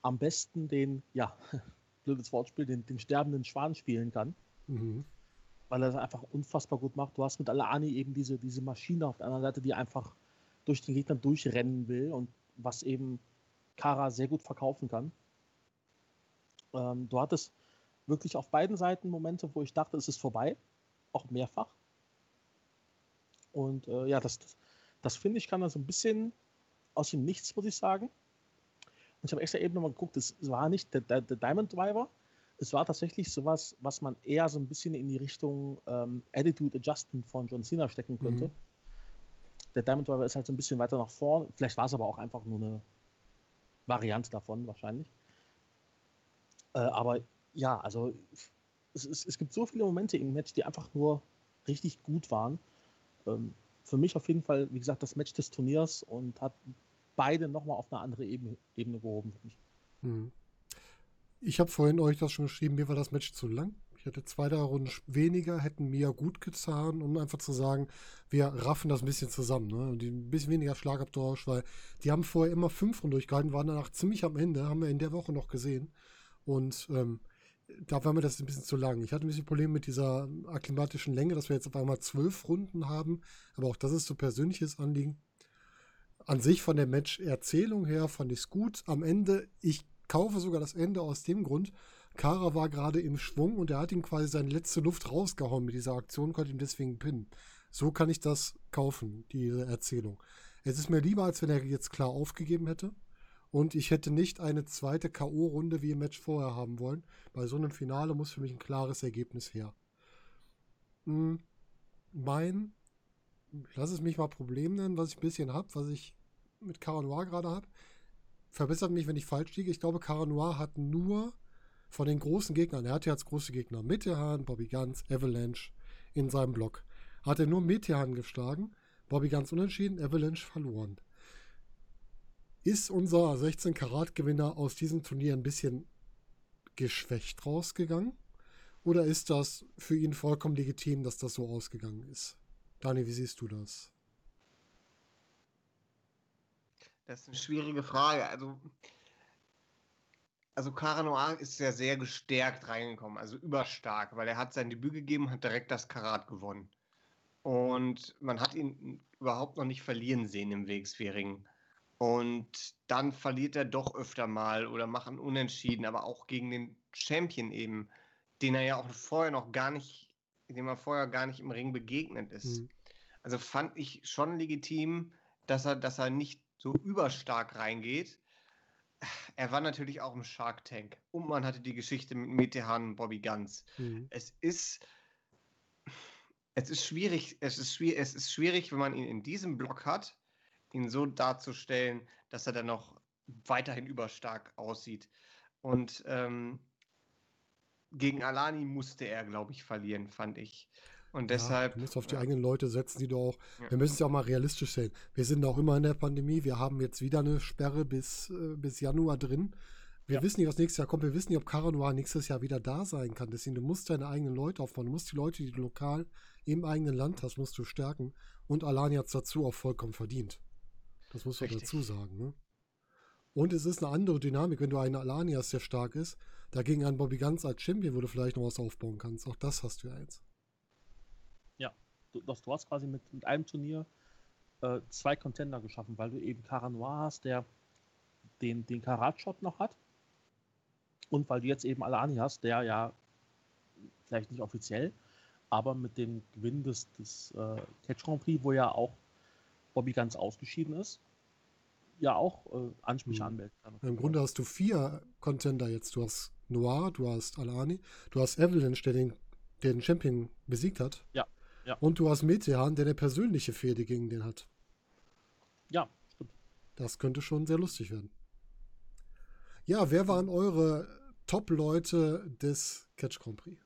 am besten den, ja, blödes Wortspiel, den, den sterbenden Schwan spielen kann. Mhm. Weil er das einfach unfassbar gut macht. Du hast mit Alani eben diese, diese Maschine auf der anderen Seite, die einfach durch den Gegner durchrennen will und was eben Kara sehr gut verkaufen kann. Ähm, du hattest wirklich auf beiden Seiten Momente, wo ich dachte, es ist vorbei. Auch mehrfach. Und äh, ja, das, das, das finde ich, kann dann so ein bisschen aus dem Nichts, muss ich sagen. Und ich habe extra eben nochmal geguckt, es war nicht der, der, der, Diamond Driver, es war tatsächlich sowas, was man eher so ein bisschen in die Richtung ähm, Attitude Adjustment von John Cena stecken könnte. Mhm. Der Diamond Driver ist halt so ein bisschen weiter nach vorn. Vielleicht war es aber auch einfach nur eine Variante davon, wahrscheinlich. Äh, aber ja, also es, es, es, gibt so viele Momente im Match, die einfach nur richtig gut waren ähm, für mich auf jeden Fall, wie gesagt, das Match des Turniers und hat beide nochmal auf eine andere Ebene, Ebene gehoben. Hm. Ich habe vorhin euch das schon geschrieben, mir war das Match zu lang. Ich hätte zwei, drei Runden weniger, hätten mir gut getan, um einfach zu sagen, wir raffen das ein bisschen zusammen. Ne? Und ein bisschen weniger Schlagabtausch, weil die haben vorher immer fünf Runden durchgehalten, waren danach ziemlich am Ende, haben wir in der Woche noch gesehen. Und ähm, da war mir das ein bisschen zu lang. Ich hatte ein bisschen Probleme mit dieser akklimatischen Länge, dass wir jetzt auf einmal zwölf Runden haben. Aber auch das ist so persönliches Anliegen. An sich von der Match-Erzählung her fand ich es gut. Am Ende, ich kaufe sogar das Ende aus dem Grund, Kara war gerade im Schwung und er hat ihm quasi seine letzte Luft rausgehauen mit dieser Aktion, konnte ihm deswegen pinnen. So kann ich das kaufen, diese Erzählung. Es ist mir lieber, als wenn er jetzt klar aufgegeben hätte. Und ich hätte nicht eine zweite K.O.-Runde wie im Match vorher haben wollen. Bei so einem Finale muss für mich ein klares Ergebnis her. Hm, mein, lass es mich mal Problem nennen, was ich ein bisschen habe, was ich mit Caranoir gerade habe. Verbessert mich, wenn ich falsch liege. Ich glaube, Caranoir hat nur von den großen Gegnern, er hatte jetzt große Gegner, Metehan, Bobby Guns, Avalanche in seinem Block. Hat er nur Metehan geschlagen, Bobby Guns unentschieden, Avalanche verloren. Ist unser 16-Karat-Gewinner aus diesem Turnier ein bisschen geschwächt rausgegangen? Oder ist das für ihn vollkommen legitim, dass das so ausgegangen ist? Dani, wie siehst du das? Das ist eine schwierige Frage. Also, also Caranoir ist ja sehr gestärkt reingekommen, also überstark, weil er hat sein Debüt gegeben, hat direkt das Karat gewonnen. Und man hat ihn überhaupt noch nicht verlieren sehen im Wegsfähringen. Und dann verliert er doch öfter mal oder macht einen Unentschieden, aber auch gegen den Champion eben, den er ja auch vorher noch gar nicht, dem er vorher gar nicht im Ring begegnet ist. Mhm. Also fand ich schon legitim, dass er, dass er nicht so überstark reingeht. Er war natürlich auch im Shark Tank und man hatte die Geschichte mit Metehan und Bobby Guns. Mhm. Es ist es ist schwierig, es ist schwierig, es ist schwierig, wenn man ihn in diesem Block hat ihn so darzustellen, dass er dann noch weiterhin überstark aussieht. Und ähm, gegen Alani musste er, glaube ich, verlieren, fand ich. Und deshalb. Ja, du musst auf die ja. eigenen Leute setzen, die du auch. Ja. Wir müssen es ja auch mal realistisch sehen. Wir sind auch immer in der Pandemie. Wir haben jetzt wieder eine Sperre bis, äh, bis Januar drin. Wir wissen nicht, was nächstes Jahr kommt. Wir wissen nicht, ob Caranoir nächstes Jahr wieder da sein kann. Deswegen, du musst deine eigenen Leute aufbauen. Du musst die Leute, die du lokal im eigenen Land hast, musst du stärken. Und Alani hat es dazu auch vollkommen verdient. Das muss man dazu sagen. Ne? Und es ist eine andere Dynamik, wenn du einen Alani hast, der stark ist, dagegen einen Bobby Ganz als Champion, wo du vielleicht noch was aufbauen kannst. Auch das hast du ja jetzt. Ja, du, du hast quasi mit, mit einem Turnier äh, zwei Contender geschaffen, weil du eben Cara Noir hast, der den, den Karat-Shot noch hat. Und weil du jetzt eben Alani hast, der ja vielleicht nicht offiziell, aber mit dem Gewinn des, des äh, Catch Grand Prix, wo ja auch Bobby ganz ausgeschieden ist, ja auch äh, Ansprüche hm. anmelden kann. Im Grunde hast du vier Contender jetzt. Du hast Noir, du hast Alani, du hast Avalanche, der den, der den Champion besiegt hat. Ja. ja. Und du hast Metehan, der eine persönliche Fehde gegen den hat. Ja, stimmt. Das könnte schon sehr lustig werden. Ja, wer waren eure Top-Leute des Catch Grand Prix?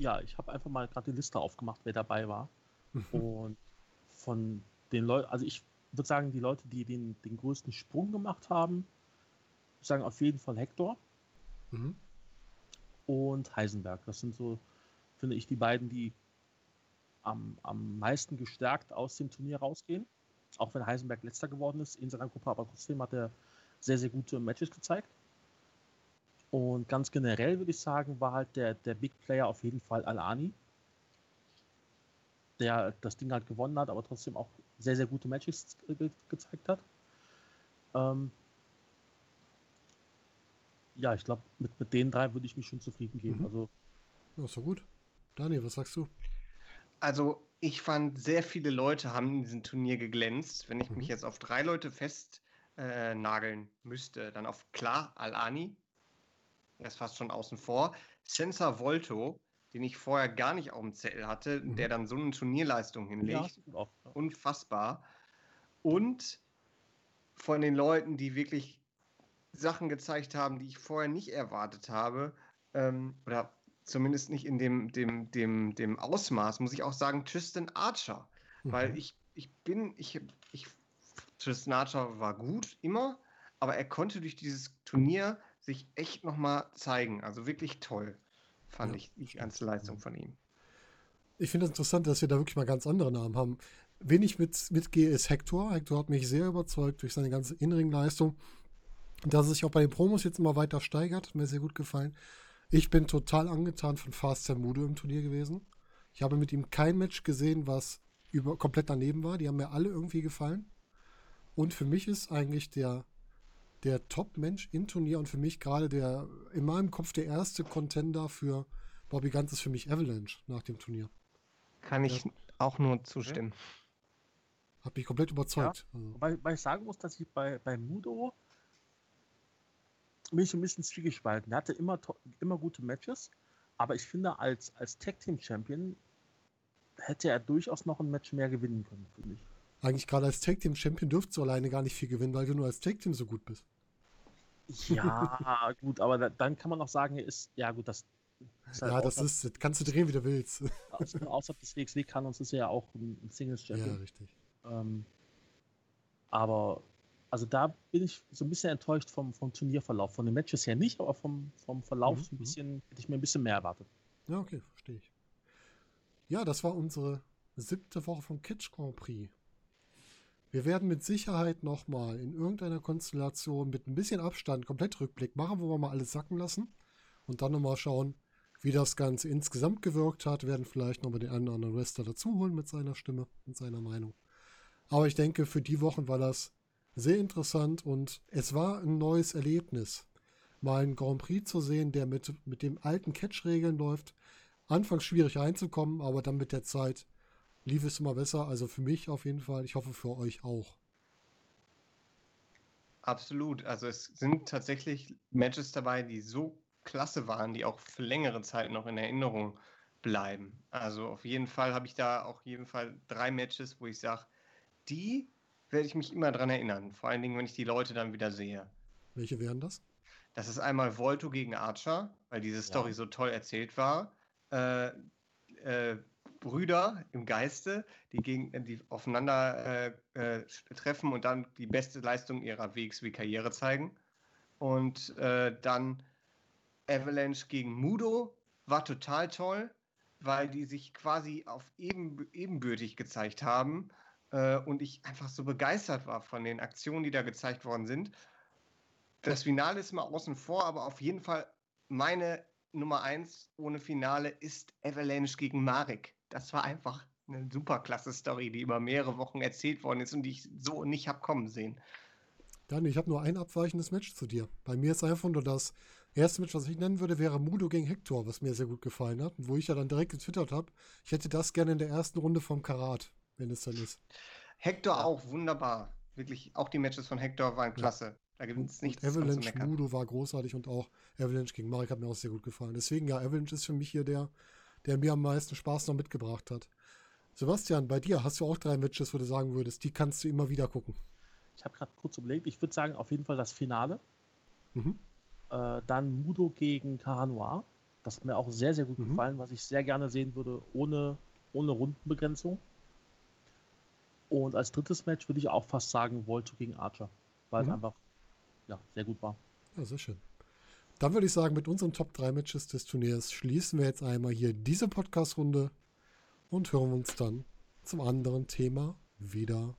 Ja, ich habe einfach mal gerade die Liste aufgemacht, wer dabei war. Und von den Leuten, also ich würde sagen, die Leute, die den, den größten Sprung gemacht haben, ich sagen auf jeden Fall Hector mhm. und Heisenberg. Das sind so, finde ich, die beiden, die am, am meisten gestärkt aus dem Turnier rausgehen. Auch wenn Heisenberg letzter geworden ist in seiner Gruppe, aber trotzdem hat er sehr, sehr gute Matches gezeigt. Und ganz generell würde ich sagen, war halt der, der Big Player auf jeden Fall Alani der das Ding halt gewonnen hat, aber trotzdem auch sehr, sehr gute Matches ge gezeigt hat. Ähm ja, ich glaube, mit, mit den drei würde ich mich schon zufrieden geben. Mhm. Also, ja, doch gut. Daniel, was sagst du? Also, ich fand, sehr viele Leute haben in diesem Turnier geglänzt. Wenn ich mhm. mich jetzt auf drei Leute festnageln äh, müsste, dann auf klar Al-Ani. Er ist fast schon außen vor. Sensa Volto, den ich vorher gar nicht auf dem Zettel hatte, mhm. der dann so eine Turnierleistung hinlegt. Ja, Unfassbar. Und von den Leuten, die wirklich Sachen gezeigt haben, die ich vorher nicht erwartet habe, ähm, oder zumindest nicht in dem, dem, dem, dem Ausmaß, muss ich auch sagen, Tristan Archer. Mhm. Weil ich, ich bin, ich, ich, Tristan Archer war gut, immer, aber er konnte durch dieses Turnier sich echt nochmal zeigen. Also wirklich toll fand ja. ich die ganze Leistung von ihm. Ich finde es das interessant, dass wir da wirklich mal ganz andere Namen haben. Wen ich mit, mitgehe, ist Hector. Hector hat mich sehr überzeugt durch seine ganze Innenringleistung. Dass er sich auch bei den Promos jetzt immer weiter steigert, hat mir sehr gut gefallen. Ich bin total angetan von Fast Mudo im Turnier gewesen. Ich habe mit ihm kein Match gesehen, was über, komplett daneben war. Die haben mir alle irgendwie gefallen. Und für mich ist eigentlich der der Top-Mensch im Turnier und für mich gerade der, in meinem Kopf der erste Contender für Bobby Ganz ist für mich Avalanche nach dem Turnier. Kann ich ja. auch nur zustimmen. Hat mich komplett überzeugt. Ja, also. weil, weil, ich sagen muss, dass ich bei, bei Mudo mich ein bisschen zwiegespalten. Er hatte immer, immer gute Matches, aber ich finde, als, als Tag-Team-Champion hätte er durchaus noch ein Match mehr gewinnen können, finde ich. Eigentlich gerade als Tag Team Champion dürftest du alleine gar nicht viel gewinnen, weil du nur als Tag Team so gut bist. Ja, gut, aber da, dann kann man auch sagen, ist, ja gut, das. Ist halt ja, das ist, das kannst du drehen, wie du willst. Außerhalb des WXW kann uns ist ja auch ein, Singles Champion. Ja, richtig. Ähm, aber, also da bin ich so ein bisschen enttäuscht vom, vom Turnierverlauf. Von den Matches her nicht, aber vom, vom Verlauf mhm. ein mhm. bisschen, hätte ich mir ein bisschen mehr erwartet. Ja, okay, verstehe ich. Ja, das war unsere siebte Woche vom Kitsch Grand Prix. Wir werden mit Sicherheit nochmal in irgendeiner Konstellation mit ein bisschen Abstand komplett Rückblick machen, wo wir mal alles sacken lassen und dann nochmal schauen, wie das Ganze insgesamt gewirkt hat. Wir werden vielleicht nochmal den einen oder anderen Wrestler dazuholen mit seiner Stimme und seiner Meinung. Aber ich denke, für die Wochen war das sehr interessant und es war ein neues Erlebnis, mal einen Grand Prix zu sehen, der mit, mit dem alten Catch-Regeln läuft. Anfangs schwierig einzukommen, aber dann mit der Zeit lief es immer besser. Also für mich auf jeden Fall. Ich hoffe für euch auch. Absolut. Also es sind tatsächlich Matches dabei, die so klasse waren, die auch für längere Zeit noch in Erinnerung bleiben. Also auf jeden Fall habe ich da auch jeden Fall drei Matches, wo ich sage, die werde ich mich immer dran erinnern. Vor allen Dingen, wenn ich die Leute dann wieder sehe. Welche wären das? Das ist einmal Volto gegen Archer, weil diese Story ja. so toll erzählt war. Äh, äh, Brüder im Geiste, die, gegen, die aufeinander äh, äh, treffen und dann die beste Leistung ihrer WXW-Karriere zeigen. Und äh, dann Avalanche gegen Mudo war total toll, weil die sich quasi auf eben, ebenbürtig gezeigt haben äh, und ich einfach so begeistert war von den Aktionen, die da gezeigt worden sind. Das Finale ist mal außen vor, aber auf jeden Fall meine Nummer eins ohne Finale ist Avalanche gegen Marek. Das war einfach eine super klasse Story, die über mehrere Wochen erzählt worden ist und die ich so nicht habe kommen sehen. Daniel, ich habe nur ein abweichendes Match zu dir. Bei mir ist einfach nur das erste Match, was ich nennen würde, wäre Mudo gegen Hector, was mir sehr gut gefallen hat. Und wo ich ja dann direkt getwittert habe, ich hätte das gerne in der ersten Runde vom Karat, wenn es dann ist. Hector auch, wunderbar. Wirklich, auch die Matches von Hector waren klasse. Ja. Da gibt es nichts und Avalanche Mudo war großartig und auch Avalanche gegen Marek hat mir auch sehr gut gefallen. Deswegen, ja, Avalanche ist für mich hier der, der mir am meisten Spaß noch mitgebracht hat. Sebastian, bei dir hast du auch drei Matches, wo du sagen würdest, die kannst du immer wieder gucken. Ich habe gerade kurz überlegt, ich würde sagen, auf jeden Fall das Finale. Mhm. Äh, dann Mudo gegen Caranoir. Das hat mir auch sehr, sehr gut mhm. gefallen, was ich sehr gerne sehen würde, ohne, ohne Rundenbegrenzung. Und als drittes Match würde ich auch fast sagen, Volto gegen Archer, weil mhm. es einfach ja, sehr gut war. Ja, sehr schön. Dann würde ich sagen, mit unseren Top 3 Matches des Turniers schließen wir jetzt einmal hier diese Podcast-Runde und hören uns dann zum anderen Thema wieder